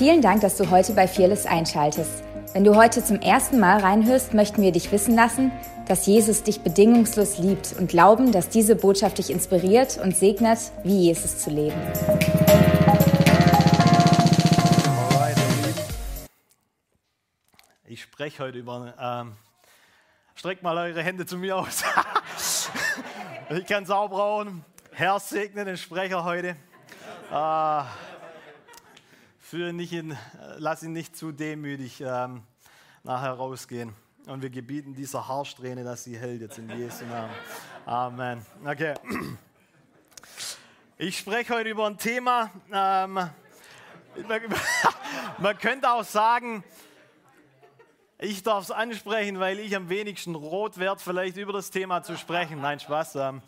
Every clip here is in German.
Vielen Dank, dass du heute bei Fearless einschaltest. Wenn du heute zum ersten Mal reinhörst, möchten wir dich wissen lassen, dass Jesus dich bedingungslos liebt und glauben, dass diese Botschaft dich inspiriert und segnet, wie Jesus zu leben. Ich spreche heute über. Ähm, streckt mal eure Hände zu mir aus. ich kann es auch brauchen. Herr segne den Sprecher heute. Äh, für nicht in, lass ihn nicht zu demütig ähm, nachher rausgehen. Und wir gebieten dieser Haarsträhne, dass sie hält jetzt in Jesu Namen. Amen. Okay. Ich spreche heute über ein Thema. Ähm, man könnte auch sagen, ich darf es ansprechen, weil ich am wenigsten rot werde, vielleicht über das Thema zu sprechen. Nein, Spaß. Ähm,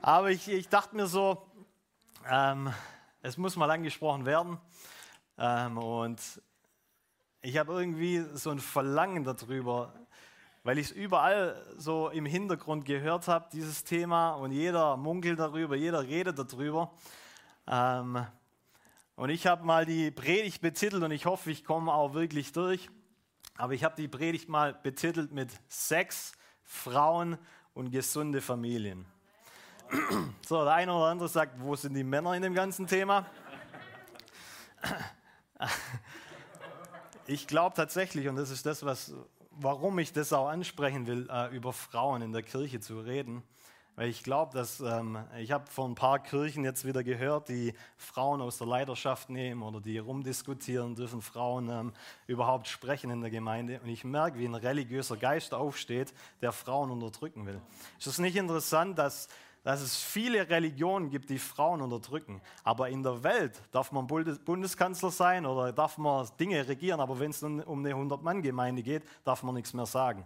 aber ich, ich, dachte mir so, ähm, es muss mal angesprochen werden. Ähm, und ich habe irgendwie so ein Verlangen darüber, weil ich es überall so im Hintergrund gehört habe, dieses Thema, und jeder munkelt darüber, jeder redet darüber. Ähm, und ich habe mal die Predigt betitelt und ich hoffe, ich komme auch wirklich durch. Aber ich habe die Predigt mal betitelt mit Sex, Frauen und gesunde Familien. So, der eine oder andere sagt, wo sind die Männer in dem ganzen Thema? Ich glaube tatsächlich, und das ist das, was, warum ich das auch ansprechen will, äh, über Frauen in der Kirche zu reden. Weil ich glaube, dass ähm, ich habe von ein paar Kirchen jetzt wieder gehört, die Frauen aus der Leiterschaft nehmen oder die rumdiskutieren, dürfen Frauen ähm, überhaupt sprechen in der Gemeinde. Und ich merke, wie ein religiöser Geist aufsteht, der Frauen unterdrücken will. Ist es nicht interessant, dass dass es viele Religionen gibt, die Frauen unterdrücken. Aber in der Welt darf man Bundeskanzler sein oder darf man Dinge regieren, aber wenn es um eine 100-Mann-Gemeinde geht, darf man nichts mehr sagen.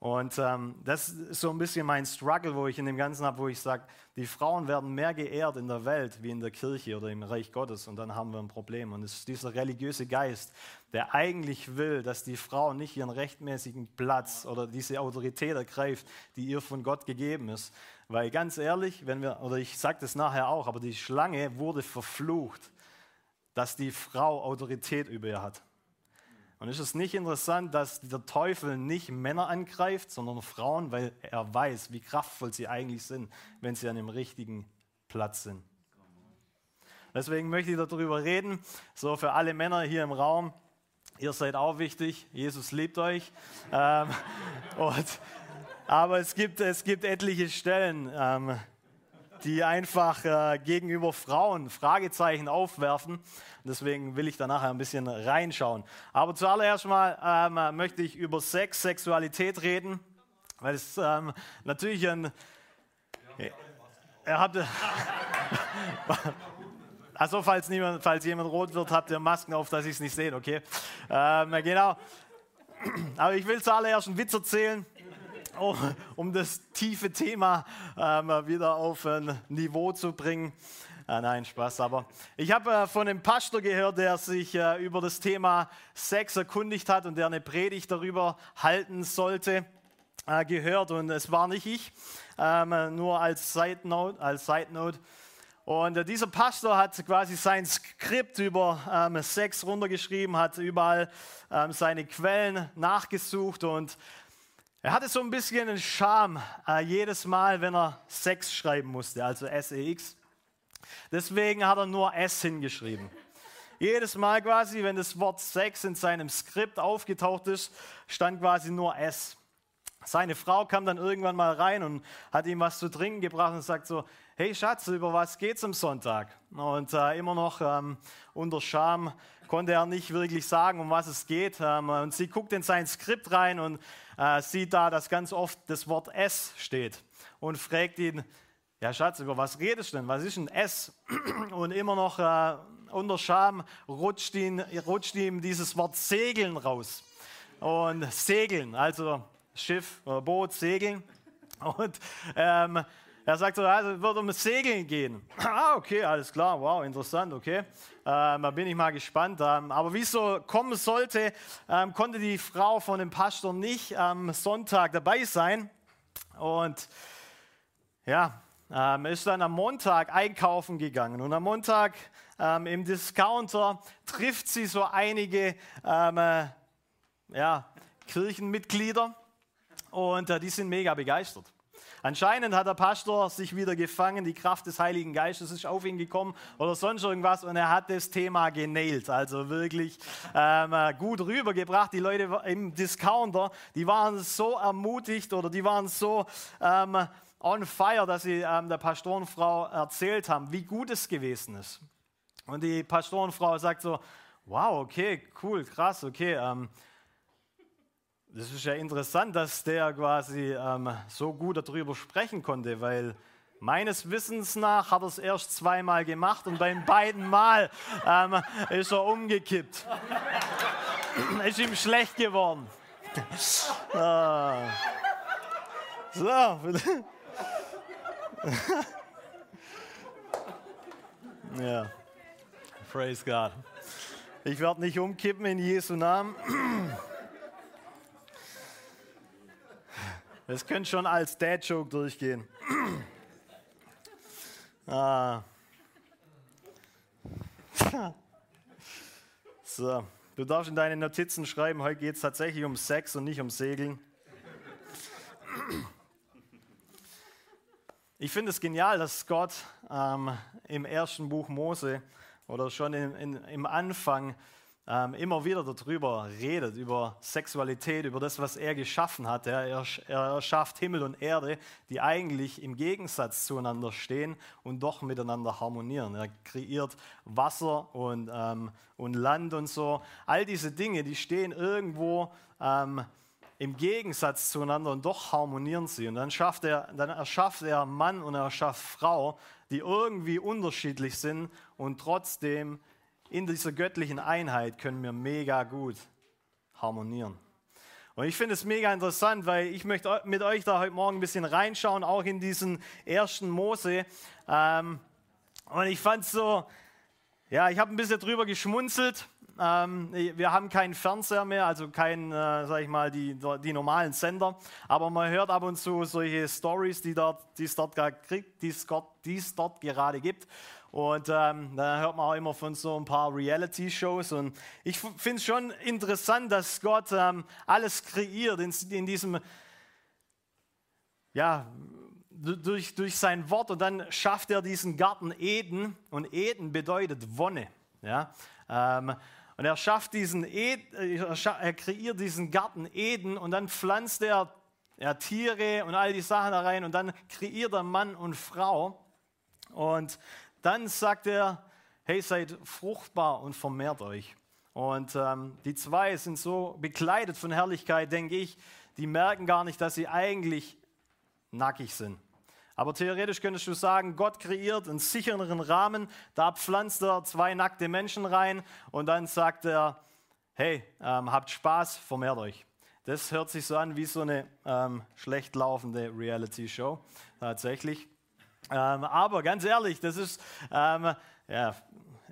Und ähm, das ist so ein bisschen mein Struggle, wo ich in dem Ganzen habe, wo ich sage, die Frauen werden mehr geehrt in der Welt wie in der Kirche oder im Reich Gottes und dann haben wir ein Problem. Und es ist dieser religiöse Geist, der eigentlich will, dass die Frau nicht ihren rechtmäßigen Platz oder diese Autorität ergreift, die ihr von Gott gegeben ist. Weil ganz ehrlich, wenn wir, oder ich sage das nachher auch, aber die Schlange wurde verflucht, dass die Frau Autorität über ihr hat. Und ist es nicht interessant, dass der Teufel nicht Männer angreift, sondern Frauen, weil er weiß, wie kraftvoll sie eigentlich sind, wenn sie an dem richtigen Platz sind. Deswegen möchte ich darüber reden, so für alle Männer hier im Raum. Ihr seid auch wichtig, Jesus liebt euch. ähm, und, aber es gibt, es gibt etliche Stellen, ähm, die einfach äh, gegenüber Frauen Fragezeichen aufwerfen. Deswegen will ich da nachher ein bisschen reinschauen. Aber zuallererst mal ähm, möchte ich über Sex, Sexualität reden, weil es ähm, natürlich ein. Er hat. Also falls, niemand, falls jemand rot wird, habt ihr Masken auf, dass ich es nicht sehe, okay? Ähm, genau. Aber ich will zuallererst einen Witz erzählen um das tiefe Thema ähm, wieder auf ein Niveau zu bringen. Ah, nein, Spaß, aber ich habe äh, von einem Pastor gehört, der sich äh, über das Thema Sex erkundigt hat und der eine Predigt darüber halten sollte, äh, gehört. Und es war nicht ich, ähm, nur als Side Note. Als Side Note. Und äh, dieser Pastor hat quasi sein Skript über ähm, Sex runtergeschrieben, hat überall ähm, seine Quellen nachgesucht und er hatte so ein bisschen einen Charme äh, jedes Mal, wenn er Sex schreiben musste, also S-E-X. Deswegen hat er nur S hingeschrieben. Jedes Mal quasi, wenn das Wort Sex in seinem Skript aufgetaucht ist, stand quasi nur S. Seine Frau kam dann irgendwann mal rein und hat ihm was zu trinken gebracht und sagt so, hey Schatz, über was geht's am Sonntag? Und äh, immer noch ähm, unter Scham konnte er nicht wirklich sagen, um was es geht. Ähm, und sie guckt in sein Skript rein und äh, sieht da, dass ganz oft das Wort S steht und fragt ihn, ja Schatz, über was redest du denn? Was ist ein S? Und immer noch äh, unter Scham rutscht, ihn, rutscht ihm dieses Wort Segeln raus. Und Segeln, also Schiff, Boot, Segeln. Und ähm, er sagt so, also es wird um das Segeln gehen. ah, okay, alles klar, wow, interessant, okay. Ähm, da bin ich mal gespannt. Ähm, aber wie es so kommen sollte, ähm, konnte die Frau von dem Pastor nicht am Sonntag dabei sein. Und ja, ähm, ist dann am Montag einkaufen gegangen. Und am Montag ähm, im Discounter trifft sie so einige ähm, äh, ja, Kirchenmitglieder und äh, die sind mega begeistert. Anscheinend hat der Pastor sich wieder gefangen, die Kraft des Heiligen Geistes ist auf ihn gekommen oder sonst irgendwas und er hat das Thema genailt, also wirklich ähm, äh, gut rübergebracht. Die Leute im Discounter, die waren so ermutigt oder die waren so ähm, on fire, dass sie ähm, der Pastorenfrau erzählt haben, wie gut es gewesen ist. Und die Pastorenfrau sagt so, wow, okay, cool, krass, okay. Das ist ja interessant, dass der quasi ähm, so gut darüber sprechen konnte, weil meines Wissens nach hat er es erst zweimal gemacht und beim beiden Mal ähm, ist er umgekippt. ist ihm schlecht geworden. ah. So. ja. Praise God. Ich werde nicht umkippen in Jesu Namen. Das könnte schon als Dad-Joke durchgehen. ah. So, du darfst in deine Notizen schreiben, heute geht es tatsächlich um Sex und nicht um Segeln. Ich finde es genial, dass Gott ähm, im ersten Buch Mose oder schon in, in, im Anfang ähm, immer wieder darüber redet, über Sexualität, über das, was er geschaffen hat. Er, er, schafft Himmel und Erde, die eigentlich im Gegensatz zueinander stehen und doch miteinander harmonieren. Er kreiert Wasser und, ähm, und Land und so. All diese Dinge, die stehen irgendwo ähm, im Gegensatz zueinander und doch harmonieren sie. Und dann, schafft er, dann erschafft er Mann und er erschafft Frau, die irgendwie unterschiedlich sind und trotzdem in dieser göttlichen Einheit können wir mega gut harmonieren. Und ich finde es mega interessant, weil ich möchte mit euch da heute Morgen ein bisschen reinschauen, auch in diesen ersten Mose. Ähm, und ich fand es so, ja, ich habe ein bisschen drüber geschmunzelt. Ähm, wir haben keinen Fernseher mehr, also keinen, äh, sag ich mal, die, die normalen Sender. Aber man hört ab und zu solche Stories, die es dort, dort gerade gibt. Und ähm, da hört man auch immer von so ein paar Reality-Shows. Und ich finde es schon interessant, dass Gott ähm, alles kreiert in, in diesem, ja, durch, durch sein Wort. Und dann schafft er diesen Garten Eden. Und Eden bedeutet Wonne. Ja? Ähm, und er schafft diesen Ed, er kreiert diesen Garten Eden und dann pflanzt er, er Tiere und all die Sachen da rein und dann kreiert er Mann und Frau. Und dann sagt er, hey, seid fruchtbar und vermehrt euch. Und ähm, die zwei sind so bekleidet von Herrlichkeit, denke ich, die merken gar nicht, dass sie eigentlich nackig sind. Aber theoretisch könntest du sagen, Gott kreiert einen sicheren Rahmen, da pflanzt er zwei nackte Menschen rein und dann sagt er, hey, ähm, habt Spaß, vermehrt euch. Das hört sich so an wie so eine ähm, schlecht laufende Reality-Show, tatsächlich. Ähm, aber ganz ehrlich, das ist, ähm, ja,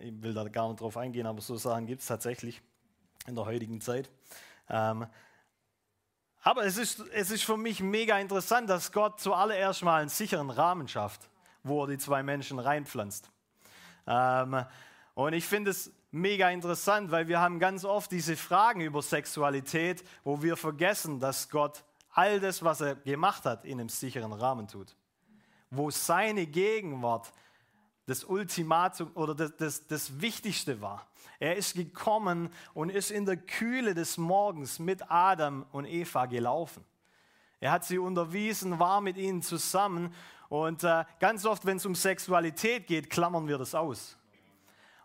ich will da gar nicht drauf eingehen, aber so Sachen gibt es tatsächlich in der heutigen Zeit. Ähm, aber es ist, es ist für mich mega interessant, dass Gott zuallererst mal einen sicheren Rahmen schafft, wo er die zwei Menschen reinpflanzt. Ähm, und ich finde es mega interessant, weil wir haben ganz oft diese Fragen über Sexualität, wo wir vergessen, dass Gott all das, was er gemacht hat, in einem sicheren Rahmen tut wo seine Gegenwart das Ultimatum oder das, das, das Wichtigste war. Er ist gekommen und ist in der Kühle des Morgens mit Adam und Eva gelaufen. Er hat sie unterwiesen, war mit ihnen zusammen und äh, ganz oft, wenn es um Sexualität geht, klammern wir das aus.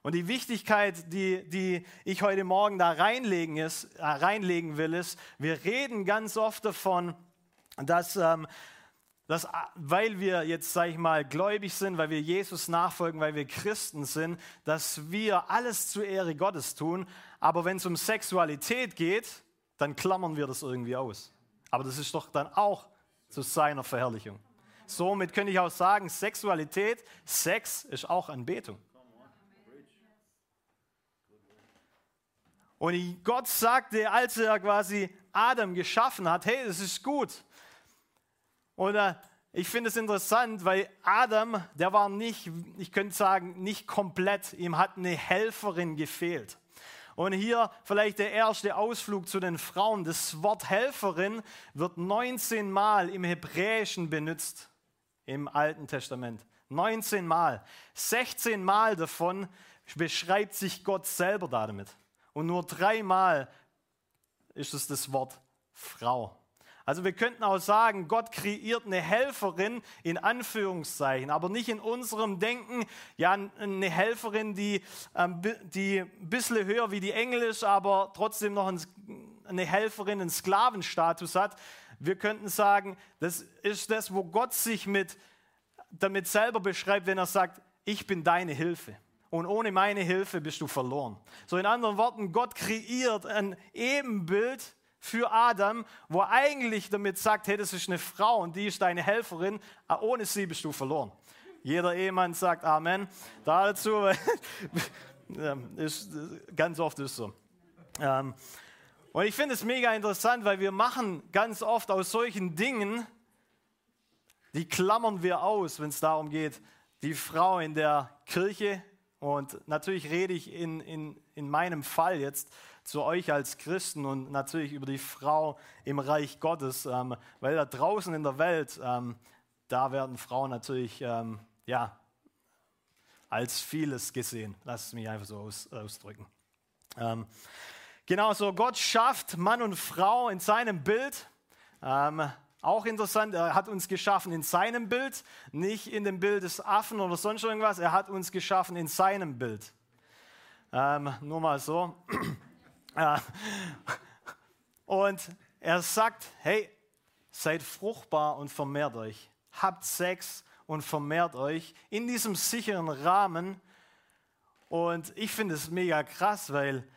Und die Wichtigkeit, die, die ich heute Morgen da reinlegen, ist, äh, reinlegen will, ist, wir reden ganz oft davon, dass ähm, dass, weil wir jetzt, sage ich mal, gläubig sind, weil wir Jesus nachfolgen, weil wir Christen sind, dass wir alles zur Ehre Gottes tun. Aber wenn es um Sexualität geht, dann klammern wir das irgendwie aus. Aber das ist doch dann auch zu seiner Verherrlichung. Somit könnte ich auch sagen, Sexualität, Sex ist auch Anbetung. Und Gott sagte, als er quasi Adam geschaffen hat, hey, das ist gut. Und äh, ich finde es interessant, weil Adam, der war nicht, ich könnte sagen, nicht komplett. Ihm hat eine Helferin gefehlt. Und hier vielleicht der erste Ausflug zu den Frauen. Das Wort Helferin wird 19 Mal im Hebräischen benutzt im Alten Testament. 19 Mal. 16 Mal davon beschreibt sich Gott selber damit. Und nur dreimal ist es das Wort Frau. Also wir könnten auch sagen, Gott kreiert eine Helferin in Anführungszeichen, aber nicht in unserem Denken, ja, eine Helferin, die, ähm, die ein bisschen höher wie die Engel ist, aber trotzdem noch eine Helferin einen Sklavenstatus hat. Wir könnten sagen, das ist das, wo Gott sich mit, damit selber beschreibt, wenn er sagt, ich bin deine Hilfe. Und ohne meine Hilfe bist du verloren. So in anderen Worten, Gott kreiert ein Ebenbild für Adam, wo er eigentlich damit sagt, hey, das ist eine Frau und die ist deine Helferin, ah, ohne sie bist du verloren. Jeder Ehemann sagt Amen dazu, ist, ganz oft ist so. Ähm, und ich finde es mega interessant, weil wir machen ganz oft aus solchen Dingen, die klammern wir aus, wenn es darum geht, die Frau in der Kirche. Und natürlich rede ich in, in, in meinem Fall jetzt zu euch als Christen und natürlich über die Frau im Reich Gottes, ähm, weil da draußen in der Welt, ähm, da werden Frauen natürlich ähm, ja, als vieles gesehen. Lass es mich einfach so aus, ausdrücken. Ähm, genau so, Gott schafft Mann und Frau in seinem Bild. Ähm, auch interessant, er hat uns geschaffen in seinem Bild, nicht in dem Bild des Affen oder sonst irgendwas. Er hat uns geschaffen in seinem Bild. Ähm, nur mal so. Und er sagt, hey, seid fruchtbar und vermehrt euch. Habt Sex und vermehrt euch in diesem sicheren Rahmen. Und ich finde es mega krass, weil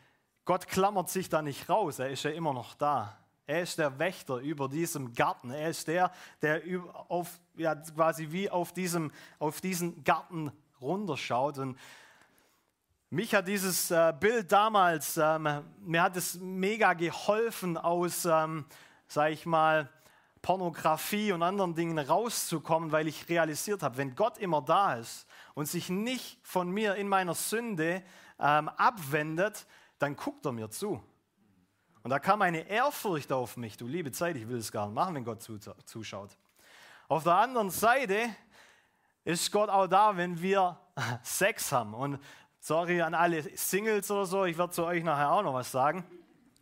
Gott klammert sich da nicht raus. Er ist ja immer noch da. Er ist der Wächter über diesem Garten. Er ist der, der auf, ja, quasi wie auf, diesem, auf diesen Garten runterschaut. Und mich hat dieses äh, Bild damals, ähm, mir hat es mega geholfen, aus, ähm, sag ich mal, Pornografie und anderen Dingen rauszukommen, weil ich realisiert habe, wenn Gott immer da ist und sich nicht von mir in meiner Sünde ähm, abwendet, dann guckt er mir zu. Und da kam eine Ehrfurcht auf mich. Du liebe Zeit, ich will es gar nicht machen, wenn Gott zuschaut. Auf der anderen Seite ist Gott auch da, wenn wir Sex haben. Und Sorry an alle Singles oder so, ich werde zu euch nachher auch noch was sagen.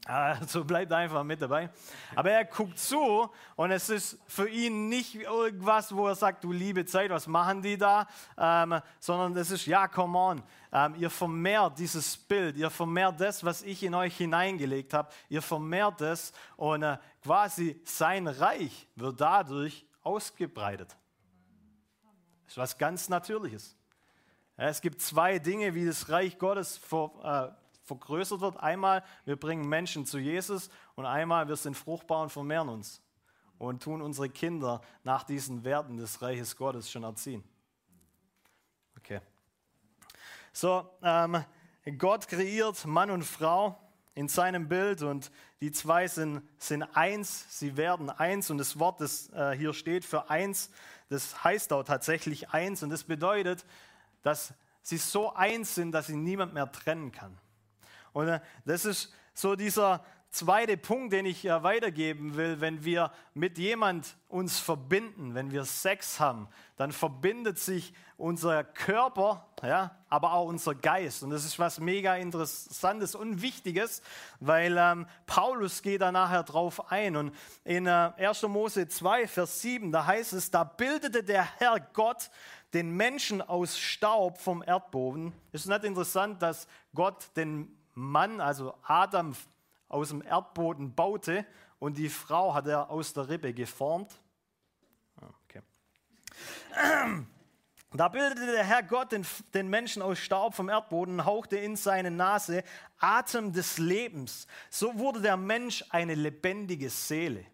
Also bleibt einfach mit dabei. Aber er guckt zu und es ist für ihn nicht irgendwas, wo er sagt, du liebe Zeit, was machen die da? Ähm, sondern es ist, ja, come on, ähm, ihr vermehrt dieses Bild, ihr vermehrt das, was ich in euch hineingelegt habe, ihr vermehrt es und äh, quasi sein Reich wird dadurch ausgebreitet. Das ist was ganz Natürliches. Es gibt zwei Dinge, wie das Reich Gottes ver, äh, vergrößert wird. Einmal, wir bringen Menschen zu Jesus und einmal, wir sind fruchtbar und vermehren uns und tun unsere Kinder nach diesen Werten des Reiches Gottes schon erziehen. Okay. So, ähm, Gott kreiert Mann und Frau in seinem Bild und die zwei sind, sind eins, sie werden eins und das Wort, das äh, hier steht für eins, das heißt auch tatsächlich eins und das bedeutet, dass sie so eins sind, dass sie niemand mehr trennen kann. Und äh, das ist so dieser zweite Punkt, den ich äh, weitergeben will. Wenn wir mit jemand uns verbinden, wenn wir Sex haben, dann verbindet sich unser Körper, ja, aber auch unser Geist. Und das ist was mega Interessantes und Wichtiges, weil ähm, Paulus geht da nachher drauf ein. Und in äh, 1. Mose 2, Vers 7, da heißt es, da bildete der Herr Gott den Menschen aus Staub vom Erdboden. Ist es nicht interessant, dass Gott den Mann, also Adam, aus dem Erdboden baute und die Frau hat er aus der Rippe geformt? Ah, okay. Da bildete der Herr Gott den, den, Menschen aus Staub vom Erdboden und hauchte in seine Nase Atem des Lebens. So wurde der Mensch eine lebendige Seele.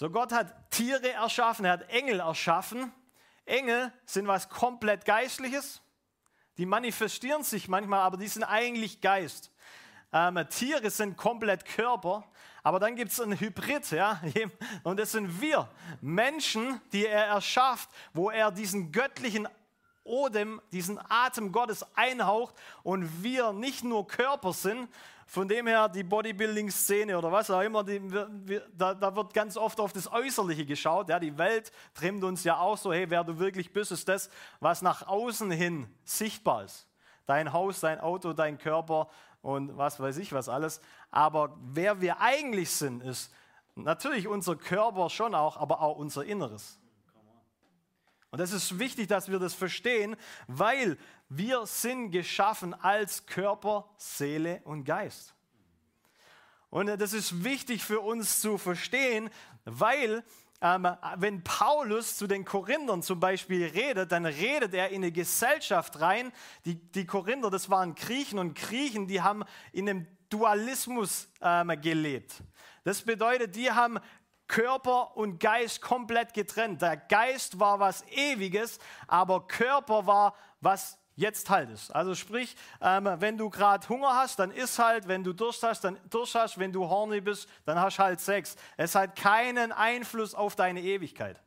So, Gott hat Tiere erschaffen, er hat Engel erschaffen. Engel sind was komplett Geistliches. Die manifestieren sich manchmal, aber die sind eigentlich Geist. ähm, Tiere sind komplett Körper, aber dann gibt es einen Hybrid, ja, und das sind wir, Menschen, die er erschafft, wo er diesen göttlichen Odem, diesen Atem Gottes einhaucht und wir nicht nur Körper sind, von dem her die Bodybuilding-Szene oder was auch immer, die, wir, da, da, wird ganz oft auf das Äußerliche geschaut. Ja, die Welt trimmt uns ja auch so, hey, wer du wirklich bist, ist das, was nach außen hin sichtbar ist. Dein Haus, dein Auto, dein Körper und was weiß ich was alles. Aber wer wir eigentlich sind, ist natürlich unser Körper schon auch, aber auch unser Inneres. Und das ist wichtig, dass wir das verstehen, weil wir sind geschaffen als Körper, Seele und Geist. Und das ist wichtig für uns zu verstehen, weil ähm, wenn Paulus zu den Korinthern zum Beispiel redet, dann redet er in eine Gesellschaft rein. Die, die Korinther, das waren Griechen und Griechen, die haben in einem Dualismus ähm, gelebt. Das bedeutet, die haben Körper und Geist komplett getrennt. Der Geist war was Ewiges, aber Körper war was jetzt halt ist. Also sprich, ähm, wenn du gerade Hunger hast, dann isst halt, wenn du Durst hast, dann Durst hast, wenn du horny bist, dann hast halt Sex. Es hat keinen Einfluss auf deine Ewigkeit.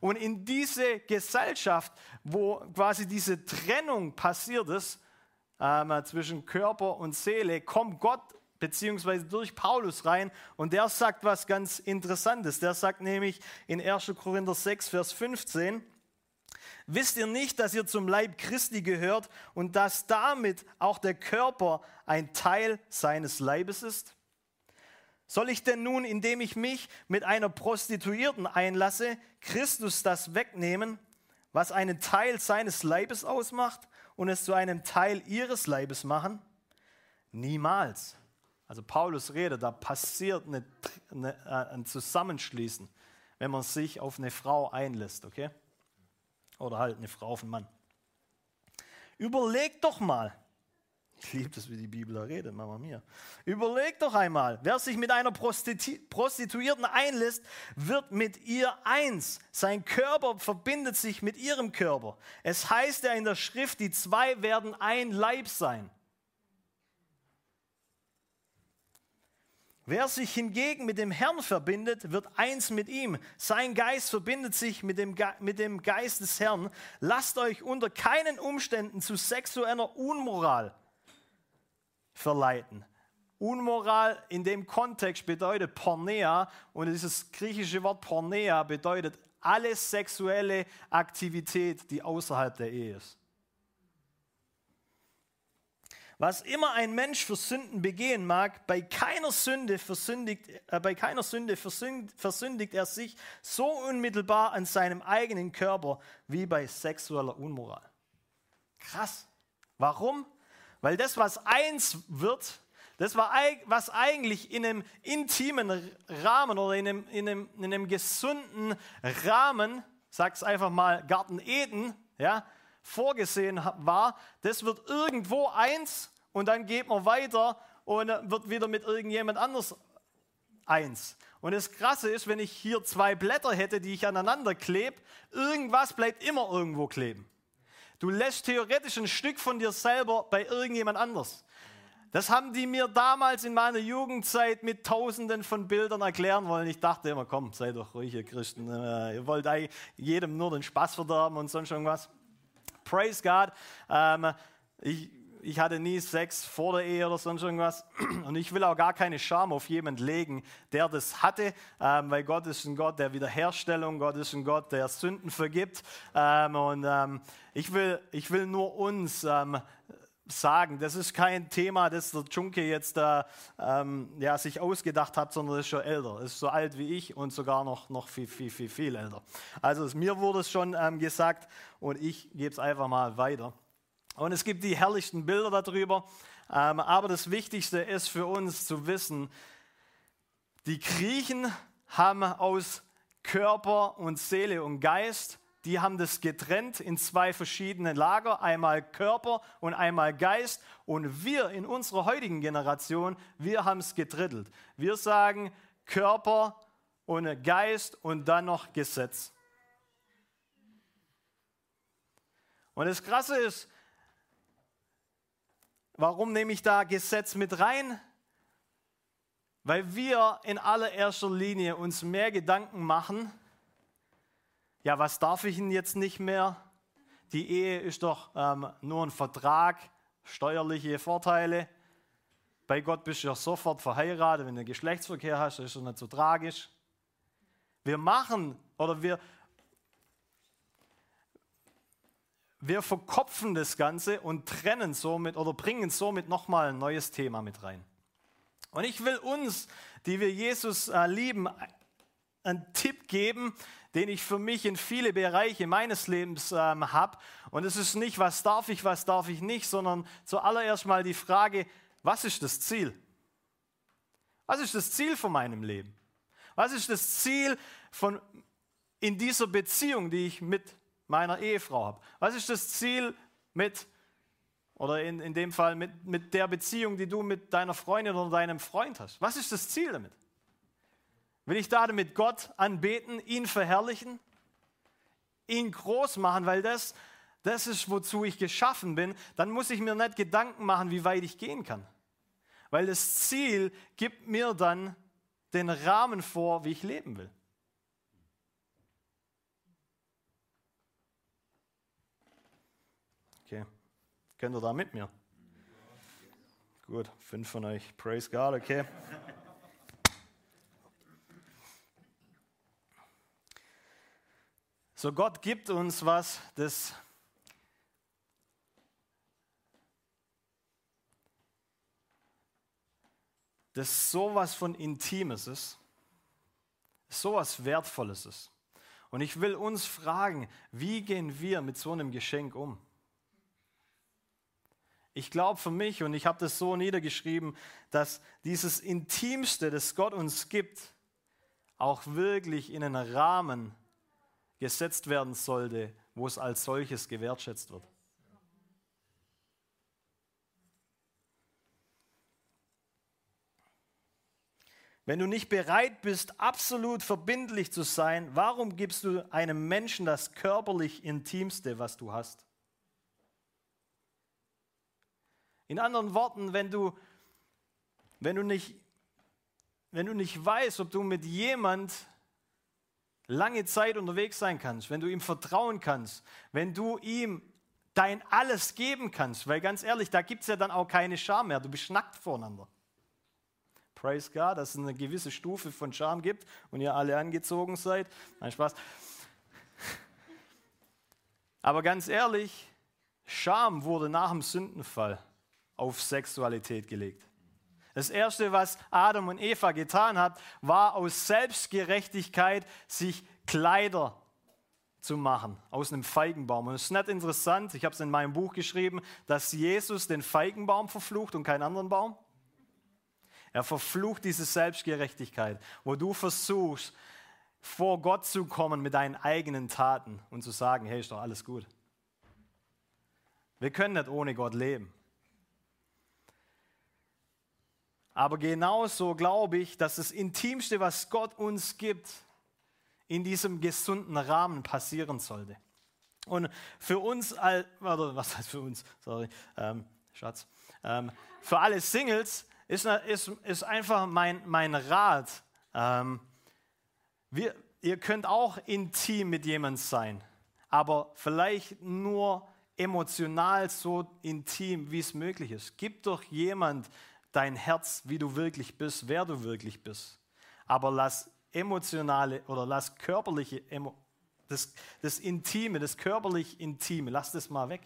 Und in diese Gesellschaft, wo quasi diese Trennung passiert ist ähm, zwischen Körper und Seele, kommt Gott beziehungsweise durch Paulus rein und der sagt was ganz Interessantes. Der sagt nämlich in 1. Korinther 6, Vers 15, Wisst ihr nicht, dass ihr zum Leib Christi gehört und dass damit auch der Körper ein Teil seines Leibes ist? Soll ich denn nun, indem ich mich mit einer Prostituierten einlasse, Christus das wegnehmen, was einen Teil seines Leibes ausmacht und es zu einem Teil ihres Leibes machen? Niemals. Also Paulus redet, da passiert eine, eine, äh, ein Zusammenschließen, wenn man sich auf eine Frau einlässt, okay? Oder halt eine Frau auf einen Mann. Überleg doch mal, ich liebe es, wie die Bibel da redet, Mama mir. Überleg doch einmal, wer sich mit einer Prostitu Prostituierten einlässt, wird mit ihr eins. Sein Körper verbindet sich mit ihrem Körper. Es heißt ja in der Schrift, die zwei werden ein Leib sein. Wer sich hingegen mit dem Herrn verbindet, wird eins mit ihm. Sein Geist verbindet sich mit dem, Ge mit dem Geist des Herrn. Lasst euch unter keinen Umständen zu sexueller Unmoral verleiten. Unmoral in dem Kontext bedeutet Pornea und dieses griechische Wort Pornea bedeutet alle sexuelle Aktivität, die außerhalb der Ehe ist. Was immer ein Mensch für Sünden begehen mag, bei keiner Sünde, versündigt, äh, bei keiner Sünde versündigt, er sich so unmittelbar an seinem eigenen Körper wie bei sexueller Unmoral. Krass. Warum? Weil das, was eins wird, das, was eigentlich in einem intimen Rahmen oder in einem, in einem, in einem gesunden Rahmen, sag's einfach mal Garten Eden, ja, vorgesehen war, das wird irgendwo eins und dann geht man weiter und wird wieder mit irgendjemand anders eins. Und das Krasse ist, wenn ich hier zwei Blätter hätte, die ich aneinander klebe, irgendwas bleibt immer irgendwo kleben. Du lässt theoretisch ein Stück von dir selber bei irgendjemand anders. Das haben die mir damals in meiner Jugendzeit mit tausenden von Bildern erklären wollen. Ich dachte immer, komm, sei doch ruhig, ihr Christen. Äh, ihr wollt jedem nur den Spaß verderben und sonst irgendwas. Praise God. Ähm, ich, ich hatte nie Sex vor der Ehe oder sonst irgendwas. Und ich will auch gar keine Scham auf jemanden legen, der das hatte, ähm, weil Gott ist ein Gott der Wiederherstellung, Gott ist ein Gott, der Sünden vergibt. Ähm, und ähm, ich, will, ich will nur uns ähm, sagen, das ist kein Thema, das der Junke jetzt äh, ja, sich ausgedacht hat, sondern das ist schon älter. Ist so alt wie ich und sogar noch, noch viel, viel, viel, viel älter. Also mir wurde es schon ähm, gesagt und ich gebe es einfach mal weiter. Und es gibt die herrlichsten Bilder darüber. Ähm, aber das Wichtigste ist für uns zu wissen, die Griechen haben aus Körper und Seele und Geist, die haben das getrennt in zwei verschiedene Lager, einmal Körper und einmal Geist. Und wir in unserer heutigen Generation, wir haben es gedrittelt. Wir sagen Körper und Geist und dann noch Gesetz. Und das Krasse ist, Warum nehme ich da Gesetz mit rein? Weil wir in allererster Linie uns mehr Gedanken machen, ja, was darf ich denn jetzt nicht mehr? Die Ehe ist doch ähm, nur ein Vertrag, steuerliche Vorteile. Bei Gott bist du ja sofort verheiratet, wenn du Geschlechtsverkehr hast, ist das nicht so tragisch. Wir machen oder wir, wir verkopfen das Ganze und trennen somit oder bringen somit nochmal ein neues Thema mit rein. Und ich will uns, die wir Jesus äh, lieben, einen Tipp geben, den ich für mich in viele Bereiche meines Lebens ähm, habe. Und es ist nicht, was darf ich, was darf ich nicht, sondern zuallererst mal die Frage, was ist das Ziel? Was ist das Ziel von meinem Leben? Was ist das Ziel von, in dieser Beziehung, die ich mit meiner Ehefrau habe? Was ist das Ziel mit, oder in, in dem Fall mit, mit der Beziehung, die du mit deiner Freundin oder deinem Freund hast? Was ist das Ziel damit? Will ich da damit Gott anbeten, ihn verherrlichen, ihn groß machen, weil das, das ist, wozu ich geschaffen bin, dann muss ich mir nicht Gedanken machen, wie weit ich gehen kann. Weil das Ziel gibt mir dann den Rahmen vor, wie ich leben will. Okay, könnt ihr da mit mir? Gut, fünf von euch. Praise God, okay. So, Gott gibt uns was, das das sowas von Intimes ist, sowas Wertvolles ist. Und ich will uns fragen, wie gehen wir mit so einem Geschenk um? Ich glaube für mich, und ich habe das so niedergeschrieben, dass dieses Intimste, das Gott uns gibt, auch wirklich in einen Rahmen gesetzt werden sollte, wo es als solches gewertschätzt wird. Wenn du nicht bereit bist, absolut verbindlich zu sein, warum gibst du einem Menschen das körperlich Intimste, was du hast? In anderen Worten, wenn du, wenn du, nicht, wenn du nicht weißt, ob du mit jemand lange Zeit unterwegs sein kannst, wenn du ihm vertrauen kannst, wenn du ihm dein Alles geben kannst, weil ganz ehrlich, da gibt es ja dann auch keine Scham mehr, du bist nackt voreinander. Praise God, dass es eine gewisse Stufe von Scham gibt und ihr alle angezogen seid. Nein, Spaß. Aber ganz ehrlich, Scham wurde nach dem Sündenfall auf Sexualität gelegt. Das Erste, was Adam und Eva getan hat, war aus Selbstgerechtigkeit sich Kleider zu machen aus einem Feigenbaum. Und es ist nicht interessant, ich habe es in meinem Buch geschrieben, dass Jesus den Feigenbaum verflucht und keinen anderen Baum. Er verflucht diese Selbstgerechtigkeit, wo du versuchst, vor Gott zu kommen mit deinen eigenen Taten und zu sagen, hey, ist doch alles gut. Wir können nicht ohne Gott leben. Aber genauso glaube ich, dass das Intimste, was Gott uns gibt, in diesem gesunden Rahmen passieren sollte. Und für uns, oder was heißt für uns, sorry, ähm, Schatz, ähm, für alle Singles ist, ist, ist einfach mein, mein Rat, ähm, wir, ihr könnt auch intim mit jemandem sein, aber vielleicht nur emotional so intim, wie es möglich ist. Gib doch jemand, dein Herz, wie du wirklich bist, wer du wirklich bist. Aber lass emotionale oder lass körperliche, das, das Intime, das körperlich Intime, lass das mal weg.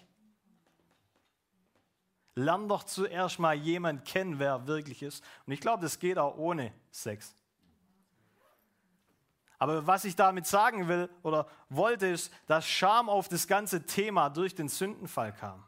Lern doch zuerst mal jemand kennen, wer wirklich ist. Und ich glaube, das geht auch ohne Sex. Aber was ich damit sagen will oder wollte, ist, dass Scham auf das ganze Thema durch den Sündenfall kam.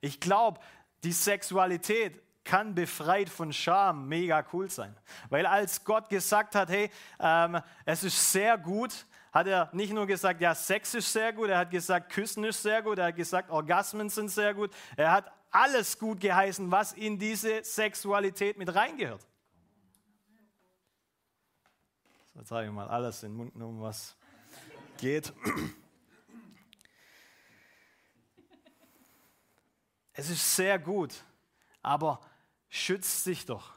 Ich glaube, die Sexualität kann befreit von Scham mega cool sein. Weil als Gott gesagt hat, hey, ähm, es ist sehr gut, hat er nicht nur gesagt, ja, Sex ist sehr gut, er hat gesagt, Küssen ist sehr gut, er hat gesagt, Orgasmen sind sehr gut. Er hat alles gut geheißen, was in diese Sexualität mit reingehört. So, jetzt habe ich mal alles in den Mund genommen, was geht. Es ist sehr gut, aber schützt sich doch.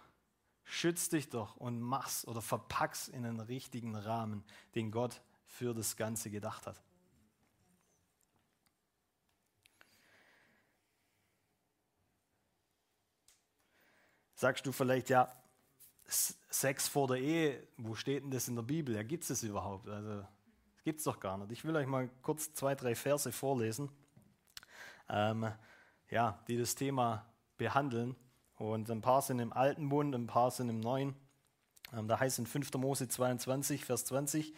schütz dich doch und mach's oder verpack's in einen richtigen Rahmen, den Gott für das Ganze gedacht hat. Sagst du vielleicht, ja, Sex vor der Ehe, wo steht denn das in der Bibel? Ja, gibt es das überhaupt? Also, das gibt es doch gar nicht. Ich will euch mal kurz zwei, drei Verse vorlesen, ähm, ja, die das Thema behandeln. Und ein paar sind im Alten Bund, ein paar sind im Neuen. Ähm, da heißt in 5. Mose 22, Vers 20,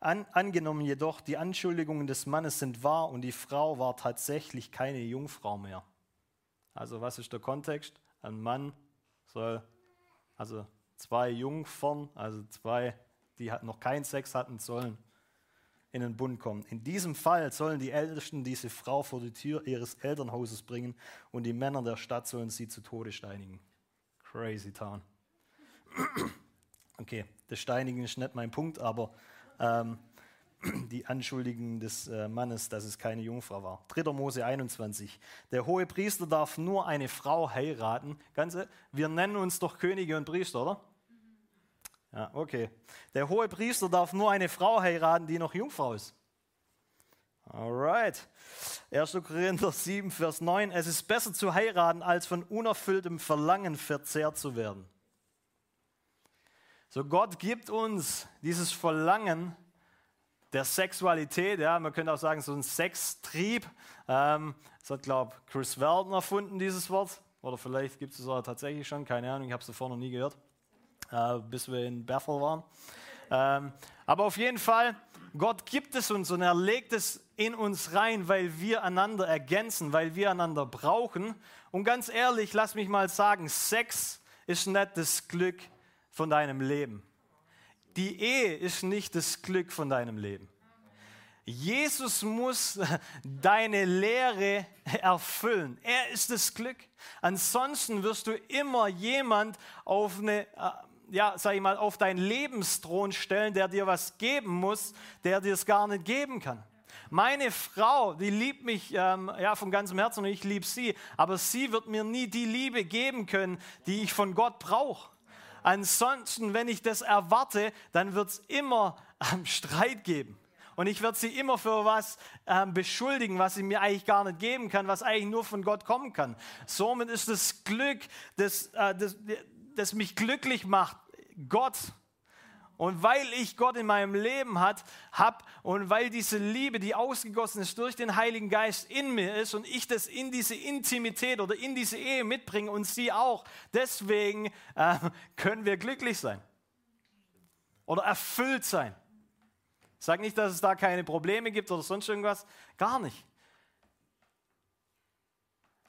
An, angenommen jedoch, die Anschuldigungen des Mannes sind wahr und die Frau war tatsächlich keine Jungfrau mehr. Also was ist der Kontext? Ein Mann soll, also zwei Jungfern, also zwei, die noch keinen Sex hatten, sollen in den Bund kommen. In diesem Fall sollen die Ältesten diese Frau vor die Tür ihres Elternhauses bringen und die Männer der Stadt sollen sie zu Tode steinigen. Crazy Town. Okay, das Steinigen ist nicht mein Punkt, aber ähm, die Anschuldigungen des äh, Mannes, dass es keine Jungfrau war. 3. Mose 21. Der hohe Priester darf nur eine Frau heiraten. Ganze, wir nennen uns doch Könige und Priester, oder? Ja, okay. Der hohe Priester darf nur eine Frau heiraten, die noch Jungfrau ist. Alright. 1. Korinther 7, Vers 9. Es ist besser zu heiraten, als von unerfülltem Verlangen verzehrt zu werden. So, Gott gibt uns dieses Verlangen der Sexualität, ja, man könnte auch sagen, so ein Sextrieb. Ähm, das hat, glaube ich, Chris Weldon erfunden, dieses Wort. Oder vielleicht gibt es es auch tatsächlich schon, keine Ahnung, ich habe es davor noch nie gehört äh, bis wir in Bethel waren. Ähm, aber auf jeden Fall, Gott gibt es uns und er legt es in uns rein, weil wir einander ergänzen, weil wir einander brauchen. Und ganz ehrlich, lass mich mal sagen, Sex ist nicht das Glück von deinem Leben. Die Ehe ist nicht das Glück von deinem Leben. Jesus muss deine Lehre erfüllen. Er ist das Glück. Ansonsten wirst du immer jemand auf eine äh, ja, sag ich mal, auf deinen Lebensthron stellen, der dir was geben muss, der dir es gar nicht geben kann. Meine Frau, die liebt mich ähm, ja, von ganzem Herzen und ich liebe sie, aber sie wird mir nie die Liebe geben können, die ich von Gott brauche. Ansonsten, wenn ich das erwarte, dann wird es immer ähm, Streit geben. Und ich werde sie immer für was ähm, beschuldigen, was sie mir eigentlich gar nicht geben kann, was eigentlich nur von Gott kommen kann. Somit ist das Glück, das, äh, das, das mich glücklich macht, Gott. Und weil ich Gott in meinem Leben hat, hab und weil diese Liebe, die ausgegossen ist durch den Heiligen Geist in mir ist und ich das in diese Intimität oder in diese Ehe mitbringe und sie auch, deswegen äh, können wir glücklich sein oder erfüllt sein. Ich sage nicht, dass es da keine Probleme gibt oder sonst irgendwas, gar nicht.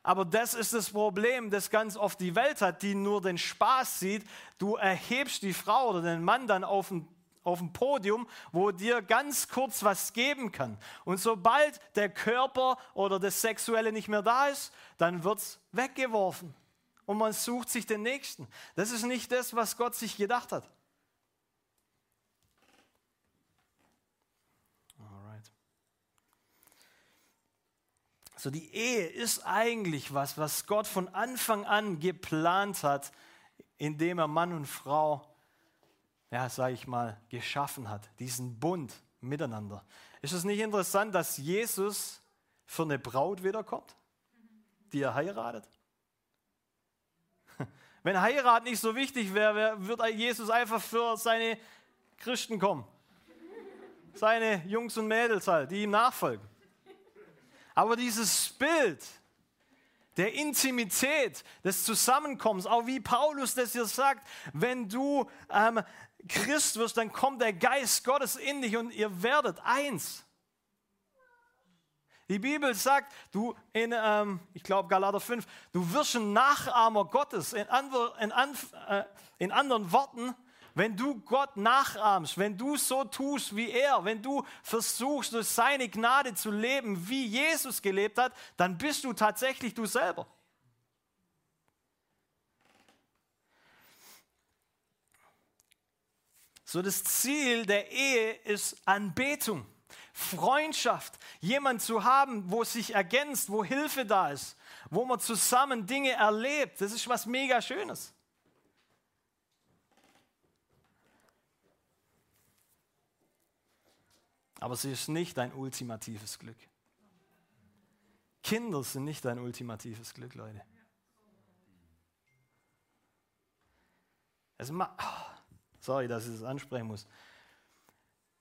Aber das ist das Problem, das ganz oft die Welt hat, die nur den Spaß sieht. Du erhebst die Frau oder den Mann dann auf ein auf dem Podium, wo dir ganz kurz was geben kann. Und sobald der Körper oder das Sexuelle nicht mehr da ist, dann wird es weggeworfen. Und man sucht sich den Nächsten. Das ist nicht das, was Gott sich gedacht hat. So die Ehe ist eigentlich was, was Gott von Anfang an geplant hat, indem er Mann und Frau, ja, sage ich mal, geschaffen hat, diesen Bund miteinander. Ist es nicht interessant, dass Jesus für eine Braut wiederkommt, die er heiratet? Wenn Heirat nicht so wichtig wäre, würde Jesus einfach für seine Christen kommen. Seine Jungs und Mädels halt, die ihm nachfolgen. Aber dieses Bild der Intimität, des Zusammenkommens, auch wie Paulus das hier sagt, wenn du ähm, Christ wirst, dann kommt der Geist Gottes in dich und ihr werdet eins. Die Bibel sagt, du in, ähm, ich glaube Galater 5, du wirst ein Nachahmer Gottes. In, andre, in, an, äh, in anderen Worten, wenn du Gott nachahmst, wenn du so tust wie er, wenn du versuchst, durch seine Gnade zu leben, wie Jesus gelebt hat, dann bist du tatsächlich du selber. So das Ziel der Ehe ist Anbetung, Freundschaft, jemand zu haben, wo sich ergänzt, wo Hilfe da ist, wo man zusammen Dinge erlebt. Das ist was mega Schönes. Aber sie ist nicht dein ultimatives Glück. Kinder sind nicht dein ultimatives Glück, Leute. Es ma Sorry, dass ich das ansprechen muss.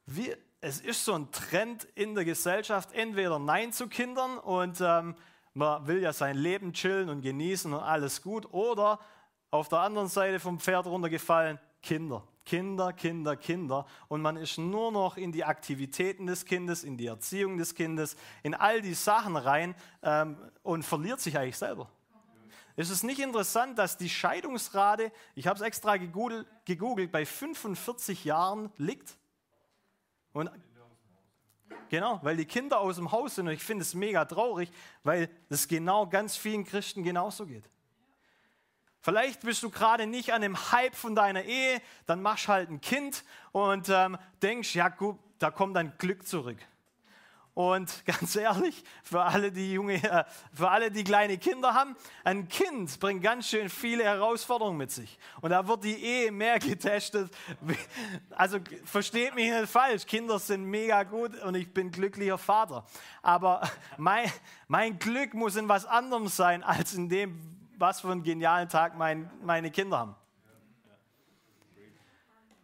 Wir, es ist so ein Trend in der Gesellschaft, entweder Nein zu Kindern und ähm, man will ja sein Leben chillen und genießen und alles gut, oder auf der anderen Seite vom Pferd runtergefallen, Kinder. Kinder, Kinder, Kinder. Und man ist nur noch in die Aktivitäten des Kindes, in die Erziehung des Kindes, in all die Sachen rein ähm, und verliert sich eigentlich selber. Ist es nicht interessant, dass die Scheidungsrate, ich habe es extra gegoogelt, gegoogelt, bei 45 Jahren liegt? Und Genau, weil die Kinder aus dem Haus sind und ich finde es mega traurig, weil es genau ganz vielen Christen genauso geht. Vielleicht bist du gerade nicht an dem Hype von deiner Ehe, dann machst halt ein Kind und ähm, denkst, ja gut, da kommt dann Glück zurück. Und ganz ehrlich, für alle, die junge, äh, für alle, die kleine Kinder haben, ein Kind bringt ganz schön viele Herausforderungen mit sich. Und da wird die Ehe mehr getestet. Also versteht mich nicht falsch, Kinder sind mega gut und ich bin glücklicher Vater. Aber mein, mein Glück muss in was anderem sein, als in dem, was für einen genialen Tag mein, meine Kinder haben.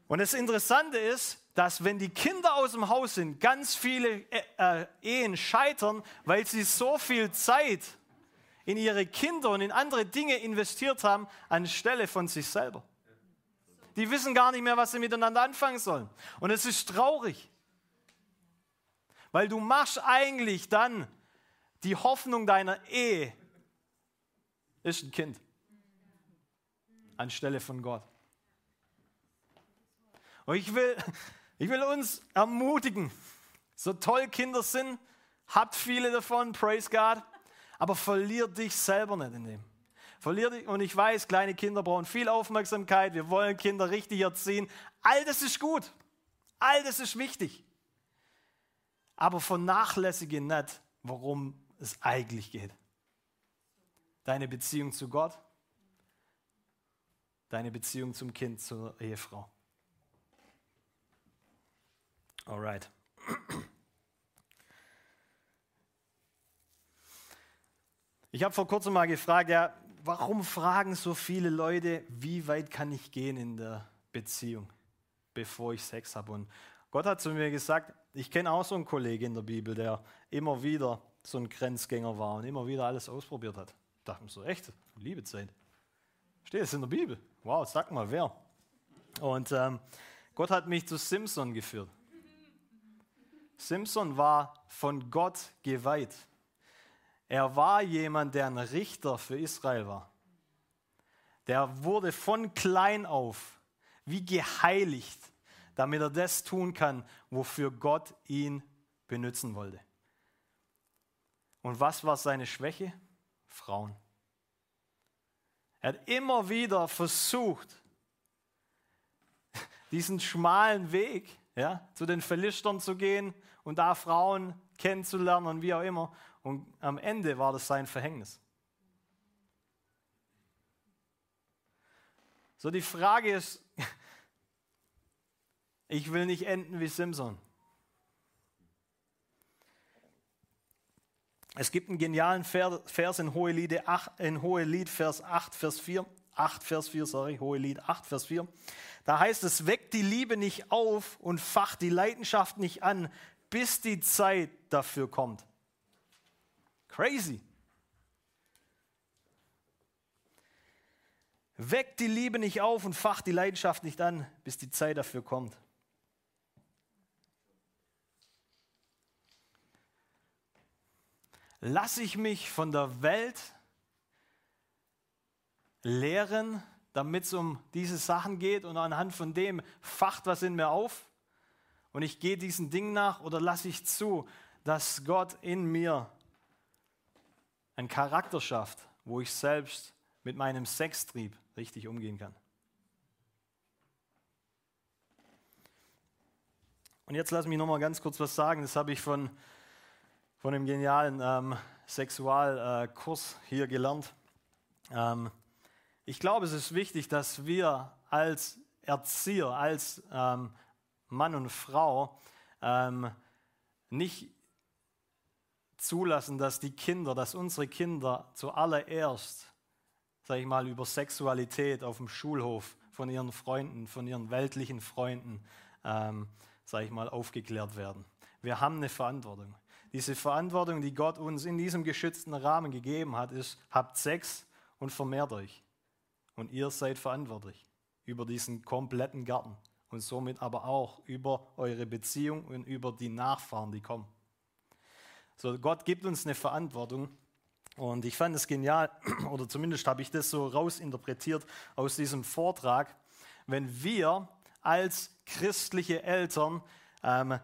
Und das Interessante ist, dass wenn die Kinder aus dem Haus sind, ganz viele äh, äh, Ehen scheitern, weil sie so viel Zeit in ihre Kinder und in andere Dinge investiert haben, anstelle von sich selber. Die wissen gar nicht mehr, was sie miteinander anfangen sollen. Und es ist traurig, weil du machst eigentlich dann die Hoffnung deiner Ehe ist ein Kind anstelle von Gott. Und ich will, ich will uns ermutigen, so toll Kinder sind, habt viele davon, praise God, aber verlier dich selber nicht in dem. Verlier dich, und ich weiß, kleine Kinder brauchen viel Aufmerksamkeit, wir wollen Kinder richtig erziehen. All das ist gut, all das ist wichtig. Aber vernachlässige nicht, worum es eigentlich geht. Deine Beziehung zu Gott, deine Beziehung zum Kind, zur Ehefrau. Alright. Ich habe vor kurzem mal gefragt, ja, warum fragen so viele Leute, wie weit kann ich gehen in der Beziehung, bevor ich Sex habe? Und Gott hat zu mir gesagt, ich kenne auch so einen Kollegen in der Bibel, der immer wieder so ein Grenzgänger war und immer wieder alles ausprobiert hat. Ich dachte mir so, echt, Liebezeit. Steht es in der Bibel? Wow, sag mal, wer? Und ähm, Gott hat mich zu Simpson geführt. Simson war von Gott geweiht. Er war jemand, der ein Richter für Israel war. Der wurde von klein auf wie geheiligt, damit er das tun kann, wofür Gott ihn benutzen wollte. Und was war seine Schwäche? Frauen. Er hat immer wieder versucht, diesen schmalen Weg ja, zu den Philistern zu gehen und da Frauen kennenzulernen und wie auch immer. Und am Ende war das sein Verhängnis. So die Frage ist, ich will nicht enden wie Simson. Es gibt einen genialen Vers in Hohelied, 8, in Hohelied Vers 8, Vers 4. 8, Vers 4, sorry, Hohelied 8, Vers 4. Da heißt es, weckt die Liebe nicht auf und facht die Leidenschaft nicht an, bis die Zeit dafür kommt. Crazy. Weckt die Liebe nicht auf und facht die Leidenschaft nicht an, bis die Zeit dafür kommt. Lass ich mich von der Welt lehren, damit es um diese Sachen geht und anhand von dem facht was in mir auf? und ich gehe diesen Ding nach oder lasse ich zu, dass Gott in mir einen Charakter schafft, wo ich selbst mit meinem Sextrieb richtig umgehen kann. Und jetzt lass mich noch mal ganz kurz was sagen. Das habe ich von, von einem genialen ähm, Sexualkurs äh, hier gelernt. Ähm, ich glaube, es ist wichtig, dass wir als Erzieher, als ähm, Mann und Frau ähm, nicht zulassen, dass die Kinder, dass unsere Kinder zuallererst, sage ich mal, über Sexualität auf dem Schulhof von ihren Freunden, von ihren weltlichen Freunden, ähm, sage ich mal, aufgeklärt werden. Wir haben eine Verantwortung. Diese Verantwortung, die Gott uns in diesem geschützten Rahmen gegeben hat, ist, habt Sex und vermehrt euch. Und ihr seid verantwortlich über diesen kompletten Garten und somit aber auch über eure Beziehung und über die Nachfahren, die kommen. So, Gott gibt uns eine Verantwortung und ich fand es genial, oder zumindest habe ich das so rausinterpretiert aus diesem Vortrag, wenn wir als christliche Eltern, ähm,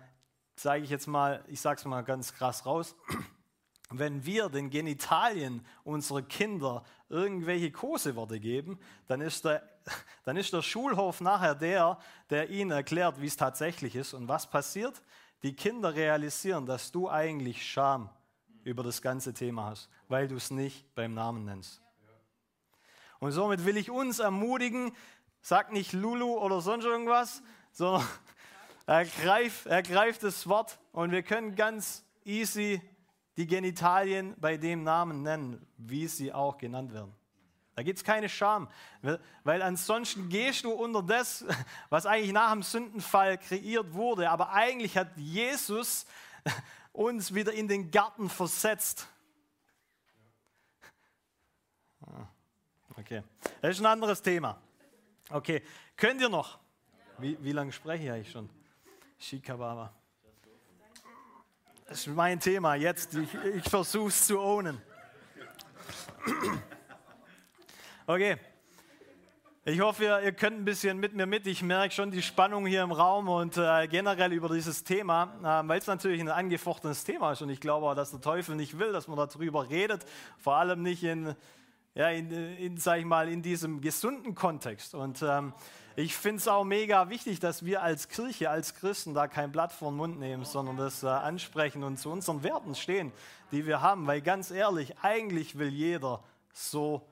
sage ich jetzt mal, ich sage es mal ganz krass raus, wenn wir den Genitalien unserer Kinder irgendwelche Koseworte geben, dann ist, der, dann ist der Schulhof nachher der, der ihnen erklärt, wie es tatsächlich ist. Und was passiert? Die Kinder realisieren, dass du eigentlich Scham über das ganze Thema hast, weil du es nicht beim Namen nennst. Und somit will ich uns ermutigen, sag nicht Lulu oder sonst irgendwas, sondern ergreif, ergreif das Wort und wir können ganz easy die Genitalien bei dem Namen nennen, wie sie auch genannt werden. Da gibt es keine Scham, weil ansonsten gehst du unter das, was eigentlich nach dem Sündenfall kreiert wurde. Aber eigentlich hat Jesus uns wieder in den Garten versetzt. Okay, das ist ein anderes Thema. Okay, könnt ihr noch? Wie, wie lange spreche ich eigentlich schon? Shikababa. Das ist mein Thema jetzt. Ich, ich versuche es zu ownen. Okay. Ich hoffe, ihr, ihr, könnt ein bisschen mit mir mit. Ich merke schon die Spannung hier im Raum und äh, generell über dieses Thema, äh, weil es natürlich ein angefochtenes Thema ist. Und ich glaube auch, dass der Teufel nicht will, dass man darüber redet. Vor allem nicht in, ja, in, in sag ich mal, in diesem gesunden Kontext. Und ähm, ich finde es auch mega wichtig, dass wir als Kirche, als Christen da kein Blatt vor den Mund nehmen, sondern das äh, ansprechen und zu unseren Werten stehen, die wir haben. Weil ganz ehrlich, eigentlich will jeder so,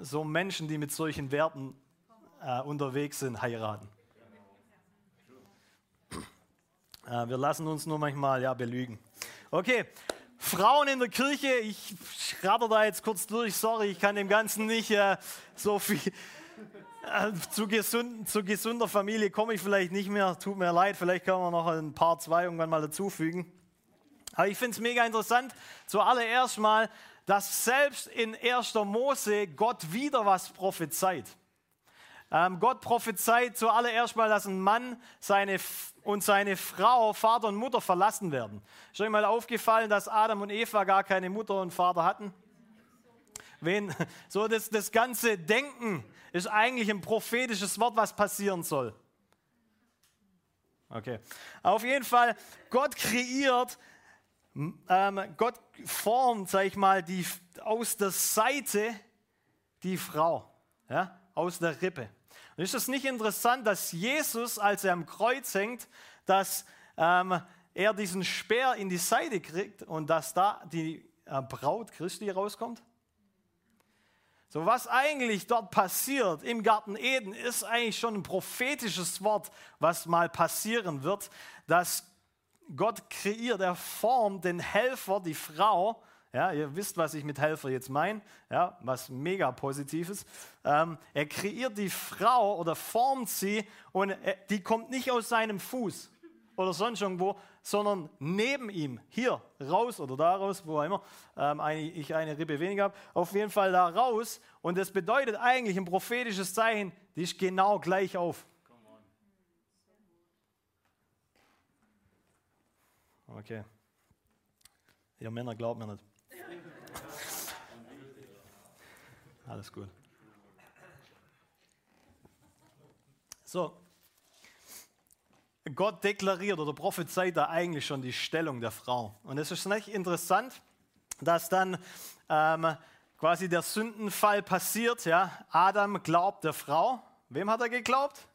so Menschen, die mit solchen Werten äh, unterwegs sind, heiraten. Äh, wir lassen uns nur manchmal ja, belügen. Okay, Frauen in der Kirche, ich schratter da jetzt kurz durch, sorry, ich kann dem Ganzen nicht äh, so viel zu, gesund, zu gesunder Familie komme ich vielleicht nicht mehr, tut mir leid, vielleicht können wir noch ein paar zwei irgendwann mal dazufügen. Aber ich finde es mega interessant, zuallererst mal, dass selbst in 1. Mose Gott wieder was prophezeit. Ähm, Gott prophezeit zuallererst mal, dass ein Mann seine und seine Frau, Vater und Mutter verlassen werden. Ist euch mal aufgefallen, dass Adam und Eva gar keine Mutter und Vater hatten? Wen, so das, das ganze Denken ist eigentlich ein prophetisches Wort, was passieren soll. Okay. Auf jeden Fall, Gott kreiert, ähm, Gott formt, sag ich mal, die, aus der Seite die Frau, ja, aus der Rippe. Und ist es nicht interessant, dass Jesus, als er am Kreuz hängt, dass ähm, er diesen Speer in die Seite kriegt und dass da die äh, Braut Christi rauskommt? So, was eigentlich dort passiert im Garten Eden, ist eigentlich schon ein prophetisches Wort, was mal passieren wird, dass Gott kreiert, er formt den Helfer, die Frau. Ja, ihr wisst, was ich mit Helfer jetzt meine, ja, was mega positiv ist. Ähm, er kreiert die Frau oder formt sie und die kommt nicht aus seinem Fuß oder sonst irgendwo, sondern neben ihm, hier raus oder da raus, wo immer ähm, eine, ich eine Rippe weniger habe, auf jeden Fall da raus. Und das bedeutet eigentlich ein prophetisches Zeichen, die ist genau gleich auf. Okay. Ihr Männer glaubt mir nicht. Alles gut. So, Gott deklariert oder prophezeit da eigentlich schon die Stellung der Frau. Und es ist nicht interessant, dass dann ähm, quasi der Sündenfall passiert. Ja? Adam glaubt der Frau. Wem hat er geglaubt?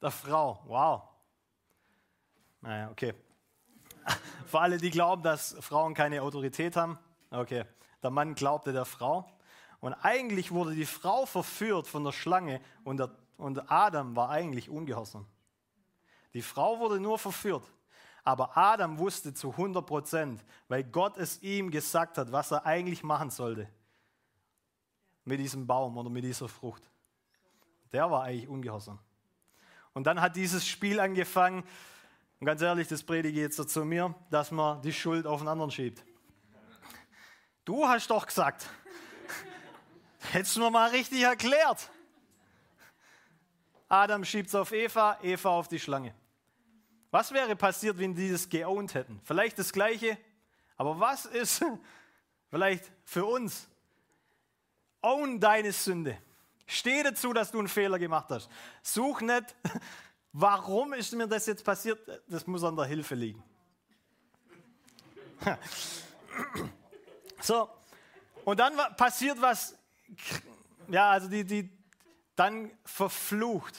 Der Frau. Wow. Naja, okay. Für alle, die glauben, dass Frauen keine Autorität haben. Okay. Der Mann glaubte der Frau. Und eigentlich wurde die Frau verführt von der Schlange und, der, und Adam war eigentlich ungehorsam. Die Frau wurde nur verführt. Aber Adam wusste zu 100 Prozent, weil Gott es ihm gesagt hat, was er eigentlich machen sollte mit diesem Baum oder mit dieser Frucht. Der war eigentlich ungehorsam. Und dann hat dieses Spiel angefangen, und ganz ehrlich, das predige jetzt zu mir, dass man die Schuld auf den anderen schiebt. Du hast doch gesagt. Hättest du mir mal richtig erklärt. Adam schiebt es auf Eva, Eva auf die Schlange. Was wäre passiert, wenn die das geowned hätten? Vielleicht das Gleiche, aber was ist vielleicht für uns? Own deine Sünde. Steh dazu, dass du einen Fehler gemacht hast. Such nicht, warum ist mir das jetzt passiert. Das muss an der Hilfe liegen. So, und dann passiert was, ja, also die, die, dann verflucht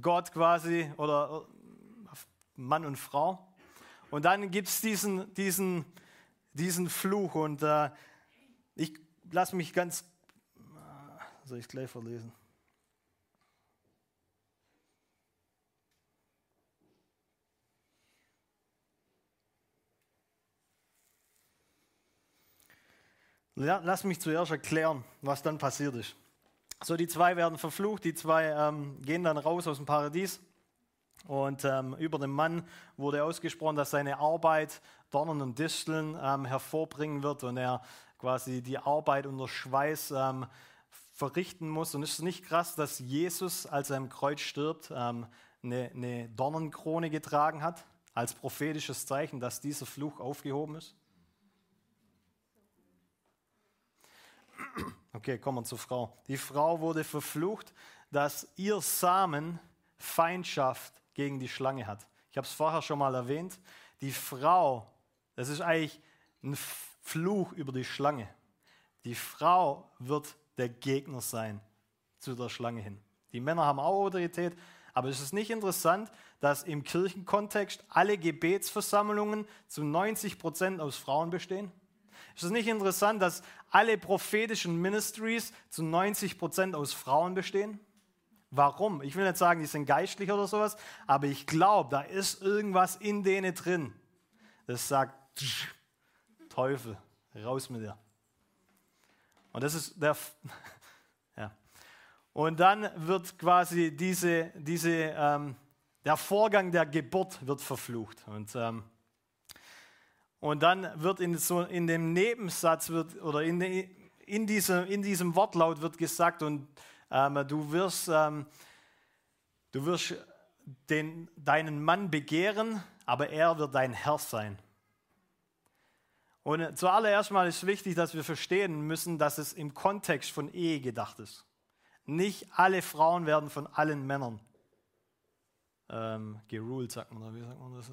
Gott quasi oder Mann und Frau. Und dann gibt es diesen, diesen, diesen Fluch und äh, ich lasse mich ganz, soll ich gleich verlesen? Lass mich zuerst erklären, was dann passiert ist. So, die zwei werden verflucht, die zwei ähm, gehen dann raus aus dem Paradies. Und ähm, über den Mann wurde ausgesprochen, dass seine Arbeit Dornen und Disteln ähm, hervorbringen wird und er quasi die Arbeit unter Schweiß ähm, verrichten muss. Und ist es nicht krass, dass Jesus, als er im Kreuz stirbt, ähm, eine, eine Dornenkrone getragen hat, als prophetisches Zeichen, dass dieser Fluch aufgehoben ist? Okay, kommen wir zur Frau. Die Frau wurde verflucht, dass ihr Samen Feindschaft gegen die Schlange hat. Ich habe es vorher schon mal erwähnt. Die Frau, das ist eigentlich ein Fluch über die Schlange. Die Frau wird der Gegner sein zu der Schlange hin. Die Männer haben auch Autorität, aber es ist nicht interessant, dass im Kirchenkontext alle Gebetsversammlungen zu 90 Prozent aus Frauen bestehen? Ist es nicht interessant, dass alle prophetischen Ministries zu 90 Prozent aus Frauen bestehen? Warum? Ich will nicht sagen, die sind geistlich oder sowas, aber ich glaube, da ist irgendwas in denen drin. Das sagt, Teufel, raus mit dir. Und das ist der. ja. Und dann wird quasi diese, diese, ähm, der Vorgang der Geburt wird verflucht. Und, ähm, und dann wird in, so, in dem Nebensatz wird, oder in, in, diesem, in diesem Wortlaut wird gesagt, und du wirst, ähm, du wirst den, deinen Mann begehren, aber er wird dein Herr sein. Und zuallererst mal ist wichtig, dass wir verstehen müssen, dass es im Kontext von Ehe gedacht ist. Nicht alle Frauen werden von allen Männern ähm, geruled, sagt man, wie sagt man das? Äh,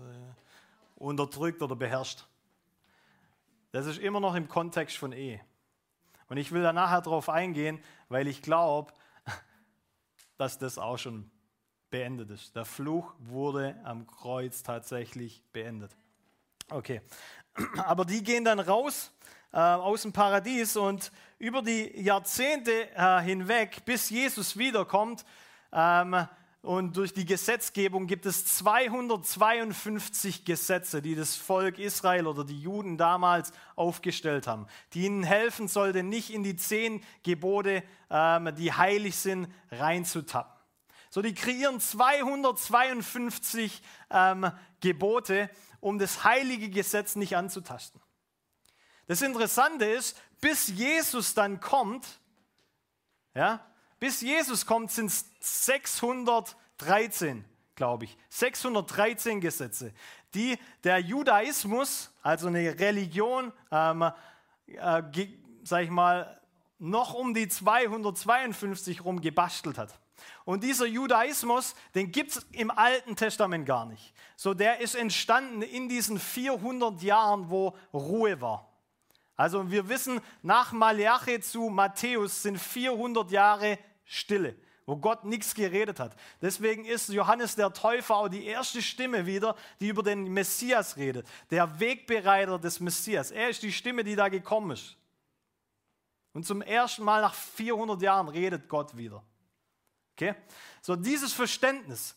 unterdrückt oder beherrscht. Das ist immer noch im Kontext von Ehe. Und ich will da nachher drauf eingehen, weil ich glaube, dass das auch schon beendet ist. Der Fluch wurde am Kreuz tatsächlich beendet. Okay, aber die gehen dann raus äh, aus dem Paradies und über die Jahrzehnte äh, hinweg, bis Jesus wiederkommt, ähm, und durch die Gesetzgebung gibt es 252 Gesetze, die das Volk Israel oder die Juden damals aufgestellt haben, die ihnen helfen sollte, nicht in die zehn Gebote, ähm, die heilig sind, reinzutappen. So, die kreieren 252 ähm, Gebote, um das heilige Gesetz nicht anzutasten. Das Interessante ist, bis Jesus dann kommt, ja, bis Jesus kommt, sind es 613, glaube ich. 613 Gesetze, die der Judaismus, also eine Religion, ähm, äh, sag ich mal, noch um die 252 rum gebastelt hat. Und dieser Judaismus, den gibt es im Alten Testament gar nicht. So, der ist entstanden in diesen 400 Jahren, wo Ruhe war. Also wir wissen, nach Malachi zu Matthäus sind 400 Jahre Stille, wo Gott nichts geredet hat. Deswegen ist Johannes der Täufer auch die erste Stimme wieder, die über den Messias redet. Der Wegbereiter des Messias. Er ist die Stimme, die da gekommen ist. Und zum ersten Mal nach 400 Jahren redet Gott wieder. Okay? So dieses Verständnis,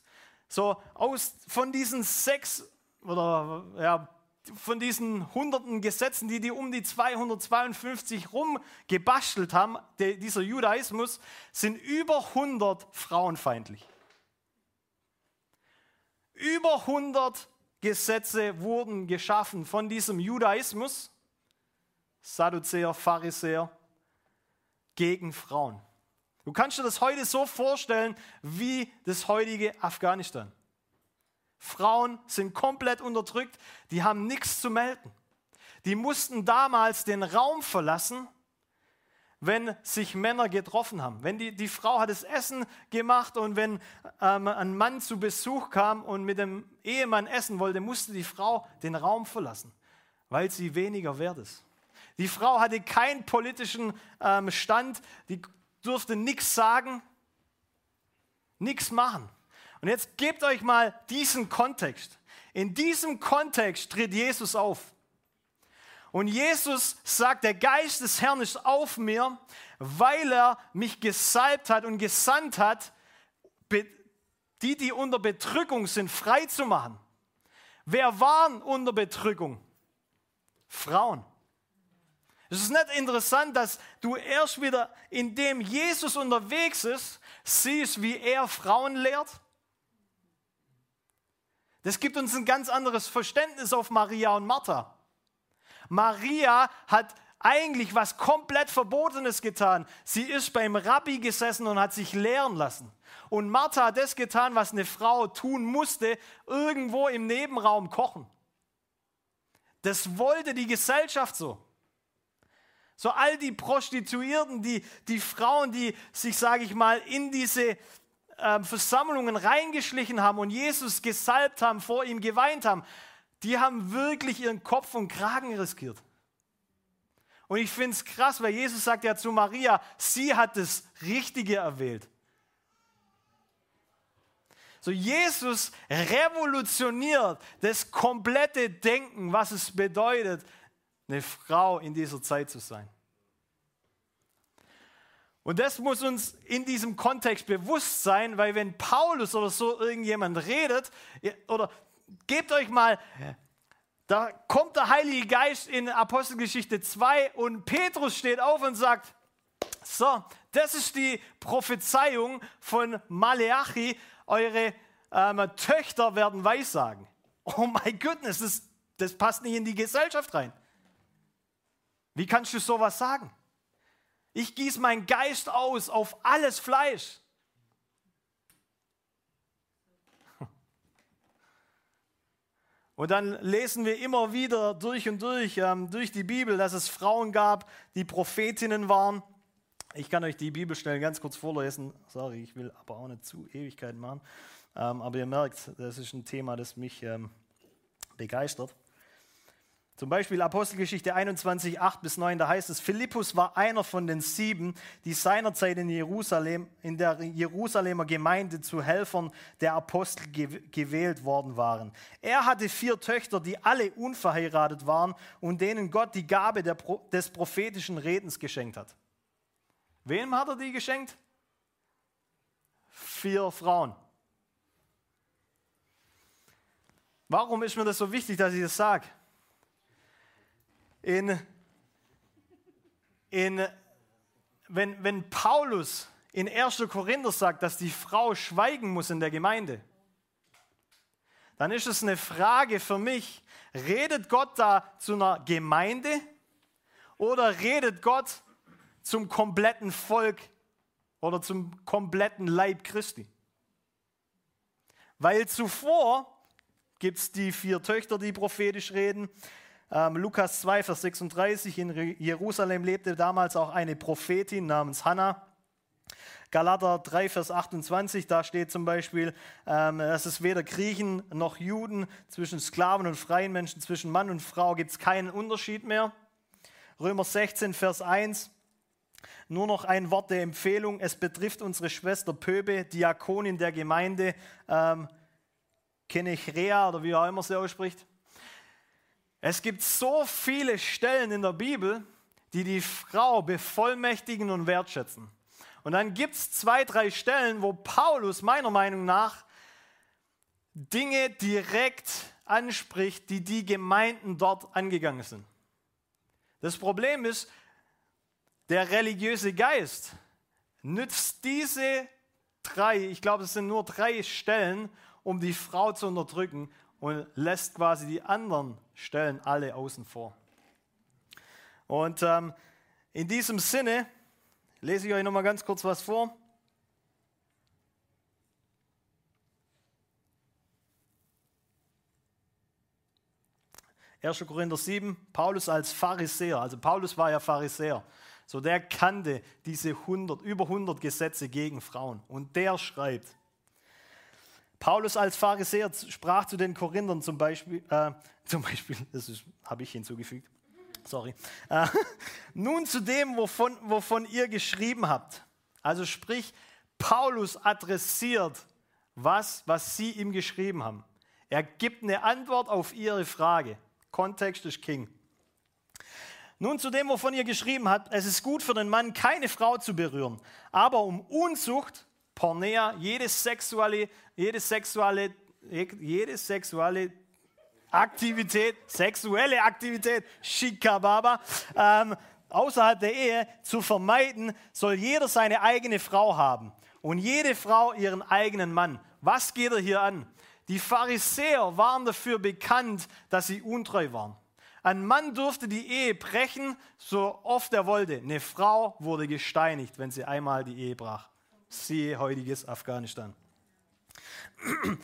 so aus, von diesen sechs oder ja, von diesen hunderten Gesetzen, die die um die 252 rumgebastelt haben, der, dieser Judaismus, sind über 100 frauenfeindlich. Über 100 Gesetze wurden geschaffen von diesem Judaismus, Sadduzäer, Pharisäer, gegen Frauen. Du kannst dir das heute so vorstellen wie das heutige Afghanistan. Frauen sind komplett unterdrückt, die haben nichts zu melden. Die mussten damals den Raum verlassen, wenn sich Männer getroffen haben. Wenn die, die Frau hat das Essen gemacht und wenn ähm, ein Mann zu Besuch kam und mit dem Ehemann essen wollte, musste die Frau den Raum verlassen, weil sie weniger wert ist. Die Frau hatte keinen politischen ähm, Stand, die durfte nichts sagen, nichts machen. Und jetzt gebt euch mal diesen Kontext. In diesem Kontext tritt Jesus auf. Und Jesus sagt, der Geist des Herrn ist auf mir, weil er mich gesalbt hat und gesandt hat, die, die unter Bedrückung sind, frei zu machen. Wer waren unter Bedrückung? Frauen. Es ist nicht interessant, dass du erst wieder, indem Jesus unterwegs ist, siehst, wie er Frauen lehrt? Das gibt uns ein ganz anderes Verständnis auf Maria und Martha. Maria hat eigentlich was komplett Verbotenes getan. Sie ist beim Rabbi gesessen und hat sich lehren lassen. Und Martha hat das getan, was eine Frau tun musste, irgendwo im Nebenraum kochen. Das wollte die Gesellschaft so. So all die Prostituierten, die, die Frauen, die sich, sage ich mal, in diese äh, Versammlungen reingeschlichen haben und Jesus gesalbt haben, vor ihm geweint haben, die haben wirklich ihren Kopf und Kragen riskiert. Und ich finde es krass, weil Jesus sagt ja zu Maria, sie hat das Richtige erwählt. So, Jesus revolutioniert das komplette Denken, was es bedeutet, eine Frau in dieser Zeit zu sein. Und das muss uns in diesem Kontext bewusst sein, weil wenn Paulus oder so irgendjemand redet, oder gebt euch mal, da kommt der Heilige Geist in Apostelgeschichte 2 und Petrus steht auf und sagt, so, das ist die Prophezeiung von Maleachi, eure ähm, Töchter werden Weissagen. Oh mein Gott, das, das passt nicht in die Gesellschaft rein. Wie kannst du sowas sagen? Ich gieße meinen Geist aus auf alles Fleisch. Und dann lesen wir immer wieder durch und durch, ähm, durch die Bibel, dass es Frauen gab, die Prophetinnen waren. Ich kann euch die Bibelstellen ganz kurz vorlesen. Sorry, ich will aber auch nicht zu Ewigkeit machen. Ähm, aber ihr merkt, das ist ein Thema, das mich ähm, begeistert. Zum Beispiel Apostelgeschichte 21, 8 bis 9, da heißt es, Philippus war einer von den sieben, die seinerzeit in Jerusalem, in der Jerusalemer Gemeinde zu Helfern der Apostel gewählt worden waren. Er hatte vier Töchter, die alle unverheiratet waren und denen Gott die Gabe Pro des prophetischen Redens geschenkt hat. Wem hat er die geschenkt? Vier Frauen. Warum ist mir das so wichtig, dass ich das sage? In, in, wenn, wenn Paulus in 1. Korinther sagt, dass die Frau schweigen muss in der Gemeinde, dann ist es eine Frage für mich, redet Gott da zu einer Gemeinde oder redet Gott zum kompletten Volk oder zum kompletten Leib Christi? Weil zuvor gibt es die vier Töchter, die prophetisch reden. Ähm, Lukas 2, Vers 36, in Jerusalem lebte damals auch eine Prophetin namens Hannah. Galater 3, Vers 28, da steht zum Beispiel, ähm, dass es weder Griechen noch Juden, zwischen Sklaven und freien Menschen, zwischen Mann und Frau gibt es keinen Unterschied mehr. Römer 16, Vers 1, nur noch ein Wort der Empfehlung. Es betrifft unsere Schwester Pöbe, Diakonin der Gemeinde, ähm, Kenechrea oder wie auch immer sie ausspricht. Es gibt so viele Stellen in der Bibel, die die Frau bevollmächtigen und wertschätzen. Und dann gibt es zwei, drei Stellen, wo Paulus meiner Meinung nach Dinge direkt anspricht, die die Gemeinden dort angegangen sind. Das Problem ist, der religiöse Geist nützt diese drei, ich glaube, es sind nur drei Stellen, um die Frau zu unterdrücken und lässt quasi die anderen Stellen alle außen vor. Und ähm, in diesem Sinne lese ich euch noch mal ganz kurz was vor. 1. Korinther 7, Paulus als Pharisäer, also Paulus war ja Pharisäer, so der kannte diese 100, über 100 Gesetze gegen Frauen und der schreibt, Paulus als Pharisäer sprach zu den Korinthern zum Beispiel, äh, zum Beispiel, das habe ich hinzugefügt, sorry, äh, nun zu dem, wovon, wovon ihr geschrieben habt. Also sprich, Paulus adressiert was, was sie ihm geschrieben haben. Er gibt eine Antwort auf ihre Frage. Kontext ist King. Nun zu dem, wovon ihr geschrieben habt, es ist gut für den Mann, keine Frau zu berühren, aber um Unzucht, Pornea, jede sexuelle, jede sexuelle, jede sexuelle Aktivität, sexuelle Aktivität, Shikababa, ähm, außerhalb der Ehe zu vermeiden, soll jeder seine eigene Frau haben und jede Frau ihren eigenen Mann. Was geht er hier an? Die Pharisäer waren dafür bekannt, dass sie untreu waren. Ein Mann durfte die Ehe brechen, so oft er wollte. Eine Frau wurde gesteinigt, wenn sie einmal die Ehe brach. Siehe heutiges Afghanistan.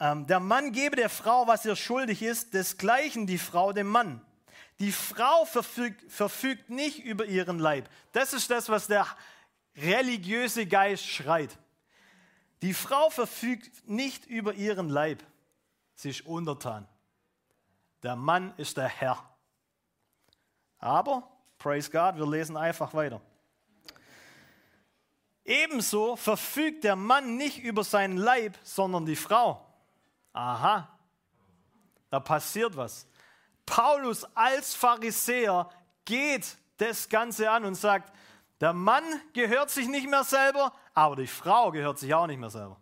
Ähm, der Mann gebe der Frau, was ihr schuldig ist, desgleichen die Frau dem Mann. Die Frau verfügt, verfügt nicht über ihren Leib. Das ist das, was der religiöse Geist schreit. Die Frau verfügt nicht über ihren Leib. Sie ist untertan. Der Mann ist der Herr. Aber, praise God, wir lesen einfach weiter. Ebenso verfügt der Mann nicht über seinen Leib, sondern die Frau. Aha, da passiert was. Paulus als Pharisäer geht das Ganze an und sagt, der Mann gehört sich nicht mehr selber, aber die Frau gehört sich auch nicht mehr selber.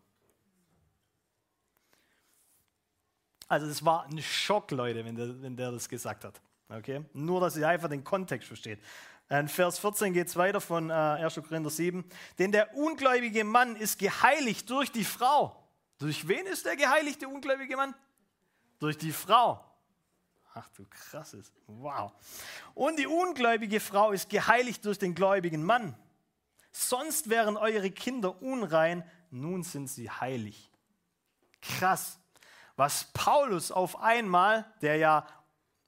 Also das war ein Schock, Leute, wenn der, wenn der das gesagt hat. Okay? Nur, dass ihr einfach den Kontext versteht. In Vers 14 geht es weiter von äh, 1. Korinther 7. Denn der ungläubige Mann ist geheiligt durch die Frau. Durch wen ist der geheiligte ungläubige Mann? Durch die Frau. Ach du krasses. Wow. Und die ungläubige Frau ist geheiligt durch den gläubigen Mann. Sonst wären eure Kinder unrein, nun sind sie heilig. Krass. Was Paulus auf einmal, der ja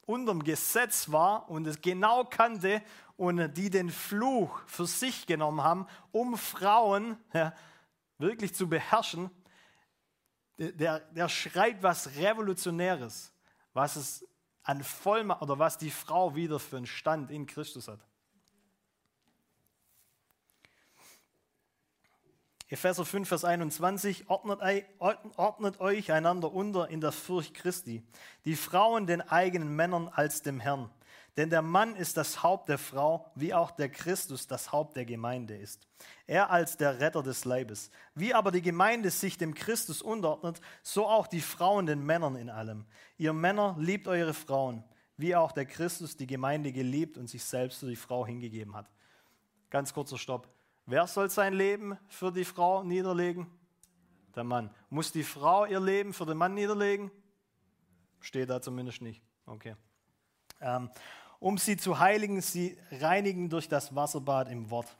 unterm Gesetz war und es genau kannte und die den Fluch für sich genommen haben, um Frauen ja, wirklich zu beherrschen, der, der schreibt was Revolutionäres, was es an Vollmacht oder was die Frau wieder für einen Stand in Christus hat. Epheser 5, Vers 21, ordnet, ordnet, euch einander unter in der Furcht Christi, die Frauen den eigenen Männern als dem Herrn. Denn der Mann ist das Haupt der Frau, wie auch der Christus das Haupt der Gemeinde ist. Er als der Retter des Leibes. Wie aber die Gemeinde sich dem Christus unterordnet, so auch die Frauen den Männern in allem. Ihr Männer liebt eure Frauen, wie auch der Christus die Gemeinde geliebt und sich selbst für die Frau hingegeben hat. Ganz kurzer Stopp. Wer soll sein Leben für die Frau niederlegen? Der Mann. Muss die Frau ihr Leben für den Mann niederlegen? Steht da zumindest nicht. Okay. Ähm, um sie zu heiligen, sie reinigen durch das Wasserbad im Wort.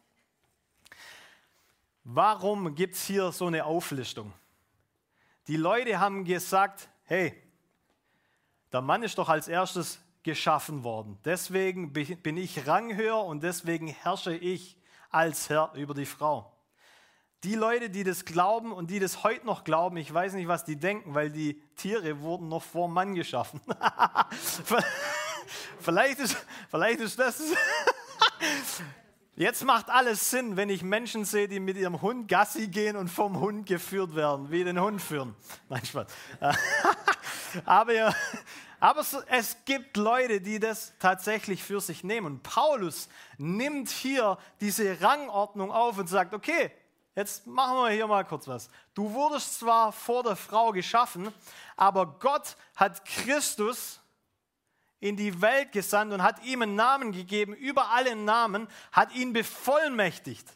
Warum gibt es hier so eine Auflistung? Die Leute haben gesagt, hey, der Mann ist doch als erstes geschaffen worden. Deswegen bin ich ranghöher und deswegen herrsche ich als Herr über die Frau. Die Leute, die das glauben und die das heute noch glauben, ich weiß nicht, was die denken, weil die Tiere wurden noch vor Mann geschaffen. vielleicht, ist, vielleicht ist das. Jetzt macht alles Sinn, wenn ich Menschen sehe, die mit ihrem Hund Gassi gehen und vom Hund geführt werden, wie den Hund führen. Nein, Spaß. Aber, aber es gibt Leute, die das tatsächlich für sich nehmen. Paulus nimmt hier diese Rangordnung auf und sagt, okay, Jetzt machen wir hier mal kurz was. Du wurdest zwar vor der Frau geschaffen, aber Gott hat Christus in die Welt gesandt und hat ihm einen Namen gegeben, über alle Namen, hat ihn bevollmächtigt.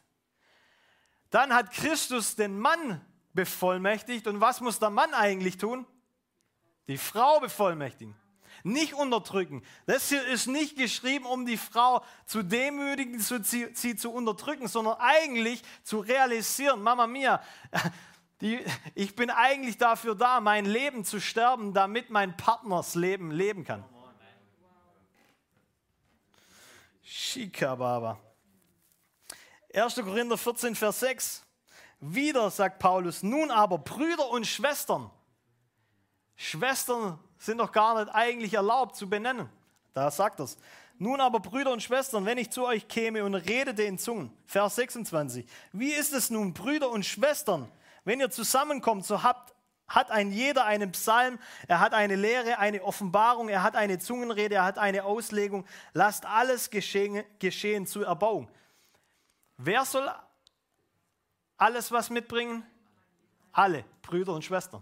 Dann hat Christus den Mann bevollmächtigt. Und was muss der Mann eigentlich tun? Die Frau bevollmächtigen. Nicht unterdrücken. Das hier ist nicht geschrieben, um die Frau zu demütigen, sie, sie zu unterdrücken, sondern eigentlich zu realisieren, Mama Mia, die, ich bin eigentlich dafür da, mein Leben zu sterben, damit mein Partners Leben leben kann. Shikababa. 1. Korinther 14, Vers 6. Wieder sagt Paulus, nun aber Brüder und Schwestern. Schwestern sind doch gar nicht eigentlich erlaubt zu benennen. Da sagt er es. Nun aber Brüder und Schwestern, wenn ich zu euch käme und redete in Zungen. Vers 26. Wie ist es nun, Brüder und Schwestern, wenn ihr zusammenkommt, so habt, hat ein jeder einen Psalm, er hat eine Lehre, eine Offenbarung, er hat eine Zungenrede, er hat eine Auslegung. Lasst alles geschehen, geschehen zur Erbauung. Wer soll alles was mitbringen? Alle Brüder und Schwestern.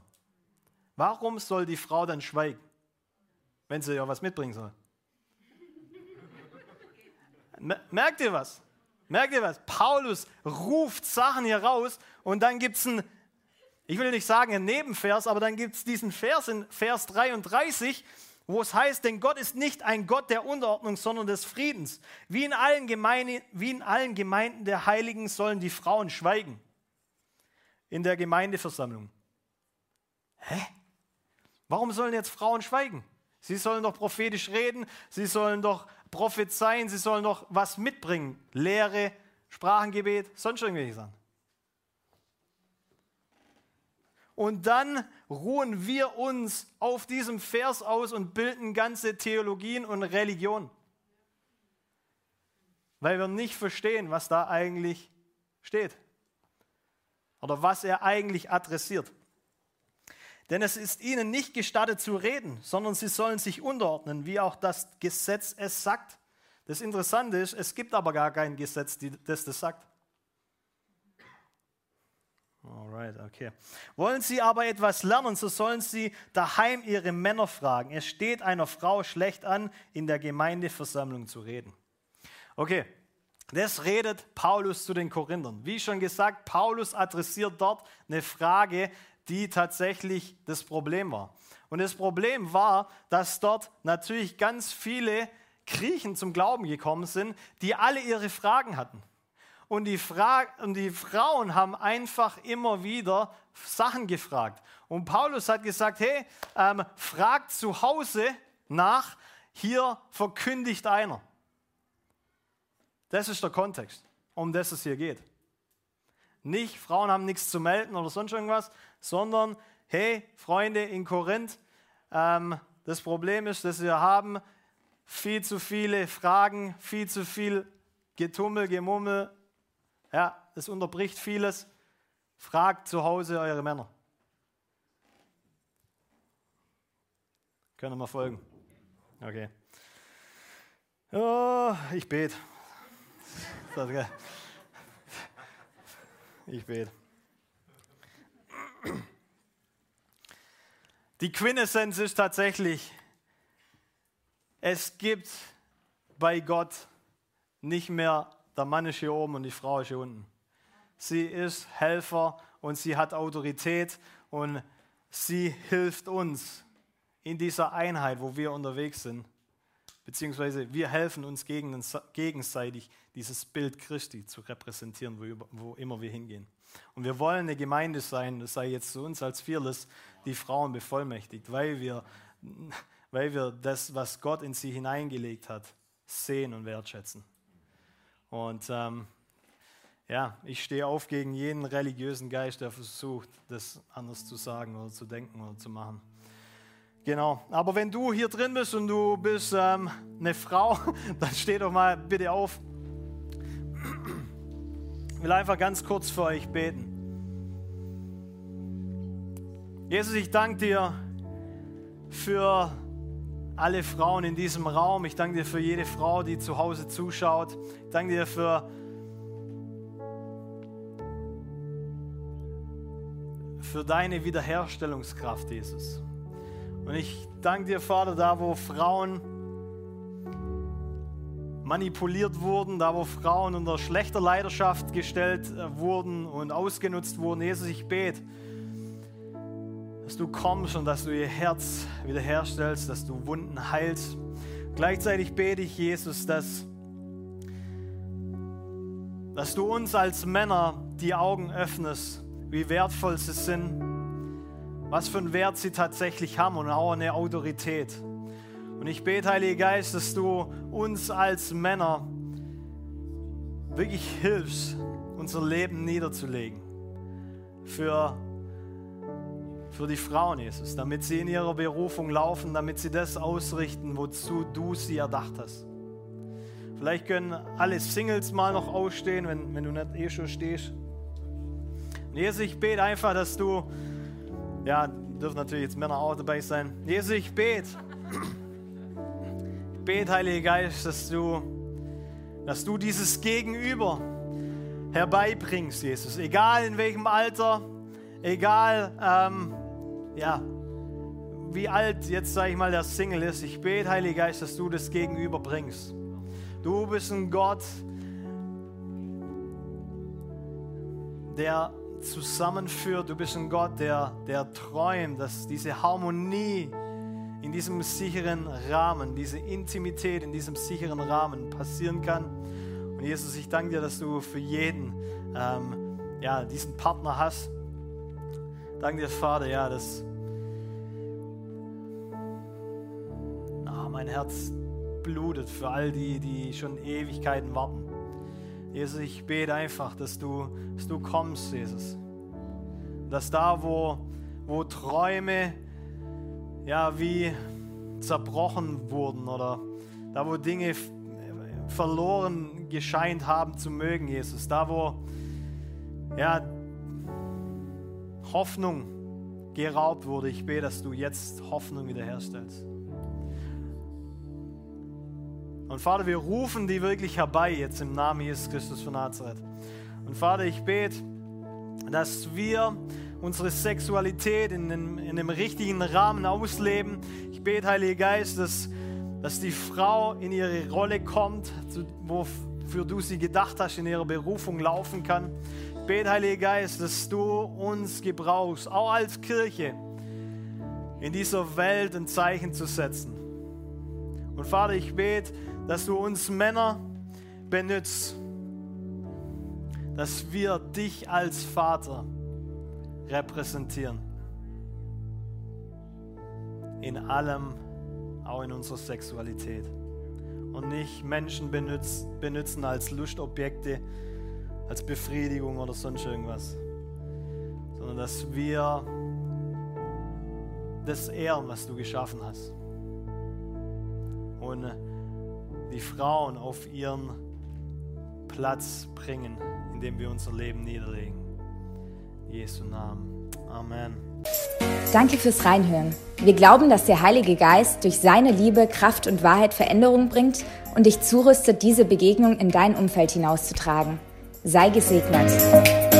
Warum soll die Frau dann schweigen, wenn sie ja was mitbringen soll? Merkt ihr was? Merkt ihr was? Paulus ruft Sachen hier raus und dann gibt es einen, ich will nicht sagen einen Nebenvers, aber dann gibt es diesen Vers in Vers 33, wo es heißt, denn Gott ist nicht ein Gott der Unterordnung, sondern des Friedens. Wie in allen, Gemeinde, wie in allen Gemeinden der Heiligen sollen die Frauen schweigen in der Gemeindeversammlung. Hä? Warum sollen jetzt Frauen schweigen? Sie sollen doch prophetisch reden, sie sollen doch prophezeien, sie sollen doch was mitbringen. Lehre, Sprachengebet, sonst irgendwelche Sachen. Und dann ruhen wir uns auf diesem Vers aus und bilden ganze Theologien und Religionen. Weil wir nicht verstehen, was da eigentlich steht. Oder was er eigentlich adressiert. Denn es ist ihnen nicht gestattet zu reden, sondern sie sollen sich unterordnen, wie auch das Gesetz es sagt. Das Interessante ist, es gibt aber gar kein Gesetz, das das sagt. Alright, okay. Wollen Sie aber etwas lernen, so sollen Sie daheim Ihre Männer fragen. Es steht einer Frau schlecht an, in der Gemeindeversammlung zu reden. Okay, das redet Paulus zu den Korinthern. Wie schon gesagt, Paulus adressiert dort eine Frage, die tatsächlich das Problem war. Und das Problem war, dass dort natürlich ganz viele Griechen zum Glauben gekommen sind, die alle ihre Fragen hatten. Und die, Fra und die Frauen haben einfach immer wieder Sachen gefragt. Und Paulus hat gesagt, hey, ähm, fragt zu Hause nach, hier verkündigt einer. Das ist der Kontext, um das es hier geht. Nicht, Frauen haben nichts zu melden oder sonst irgendwas, sondern hey, Freunde in Korinth, ähm, das Problem ist, dass wir haben viel zu viele Fragen, viel zu viel Getummel, Gemummel. Ja, es unterbricht vieles. Fragt zu Hause eure Männer. Können wir folgen? Okay. Oh, ich bete. Ich bete. Die Quintessenz ist tatsächlich, es gibt bei Gott nicht mehr, der Mann ist hier oben und die Frau ist hier unten. Sie ist Helfer und sie hat Autorität und sie hilft uns in dieser Einheit, wo wir unterwegs sind. Beziehungsweise wir helfen uns gegenseitig, dieses Bild Christi zu repräsentieren, wo immer wir hingehen. Und wir wollen eine Gemeinde sein, das sei jetzt zu uns als Fearless, die Frauen bevollmächtigt, weil wir, weil wir das, was Gott in sie hineingelegt hat, sehen und wertschätzen. Und ähm, ja, ich stehe auf gegen jeden religiösen Geist, der versucht, das anders zu sagen oder zu denken oder zu machen. Genau, aber wenn du hier drin bist und du bist ähm, eine Frau, dann steh doch mal bitte auf. Ich will einfach ganz kurz für euch beten. Jesus, ich danke dir für alle Frauen in diesem Raum. Ich danke dir für jede Frau, die zu Hause zuschaut. Ich danke dir für für deine Wiederherstellungskraft, Jesus. Und ich danke dir, Vater, da wo Frauen manipuliert wurden, da wo Frauen unter schlechter Leidenschaft gestellt äh, wurden und ausgenutzt wurden. Jesus, ich bete, dass du kommst und dass du ihr Herz wiederherstellst, dass du Wunden heilst. Gleichzeitig bete ich, Jesus, dass, dass du uns als Männer die Augen öffnest, wie wertvoll sie sind, was für einen Wert sie tatsächlich haben und auch eine Autorität. Und ich bete, Heiliger Geist, dass du uns als Männer wirklich hilfst, unser Leben niederzulegen. Für, für die Frauen, Jesus, damit sie in ihrer Berufung laufen, damit sie das ausrichten, wozu du sie erdacht hast. Vielleicht können alle Singles mal noch ausstehen, wenn, wenn du nicht eh schon stehst. Und Jesus, ich bete einfach, dass du, ja, dürfen natürlich jetzt Männer auch dabei sein. Jesus, ich bete, bete, Heiliger Geist, dass du, dass du dieses Gegenüber herbeibringst, Jesus. Egal in welchem Alter, egal ähm, ja, wie alt jetzt, sage ich mal, der Single ist. Ich bete, Heiliger Geist, dass du das Gegenüber bringst. Du bist ein Gott, der zusammenführt. Du bist ein Gott, der, der träumt, dass diese Harmonie in diesem sicheren Rahmen, diese Intimität in diesem sicheren Rahmen passieren kann. Und Jesus, ich danke dir, dass du für jeden ähm, ja, diesen Partner hast. Danke dir, Vater, ja, dass oh, mein Herz blutet für all die, die schon Ewigkeiten warten. Jesus, ich bete einfach, dass du, dass du kommst, Jesus. Dass da, wo, wo Träume ja, wie zerbrochen wurden oder da, wo Dinge verloren gescheint haben zu mögen, Jesus. Da, wo ja, Hoffnung geraubt wurde. Ich bete, dass du jetzt Hoffnung wiederherstellst. Und Vater, wir rufen die wirklich herbei jetzt im Namen Jesus Christus von Nazareth. Und Vater, ich bete, dass wir unsere Sexualität in dem, in dem richtigen Rahmen ausleben. Ich bete, Heiliger Geist, dass, dass die Frau in ihre Rolle kommt, wofür du sie gedacht hast, in ihrer Berufung laufen kann. Bete, Heiliger Geist, dass du uns gebrauchst, auch als Kirche, in dieser Welt ein Zeichen zu setzen. Und Vater, ich bete, dass du uns Männer benutzt, dass wir dich als Vater repräsentieren. In allem, auch in unserer Sexualität. Und nicht Menschen benutzen als Lustobjekte, als Befriedigung oder sonst irgendwas. Sondern dass wir das ehren, was du geschaffen hast. Und die Frauen auf ihren Platz bringen, indem wir unser Leben niederlegen. Jesu Namen. Amen. Danke fürs Reinhören. Wir glauben, dass der Heilige Geist durch seine Liebe, Kraft und Wahrheit Veränderung bringt und dich zurüstet, diese Begegnung in dein Umfeld hinauszutragen. Sei gesegnet.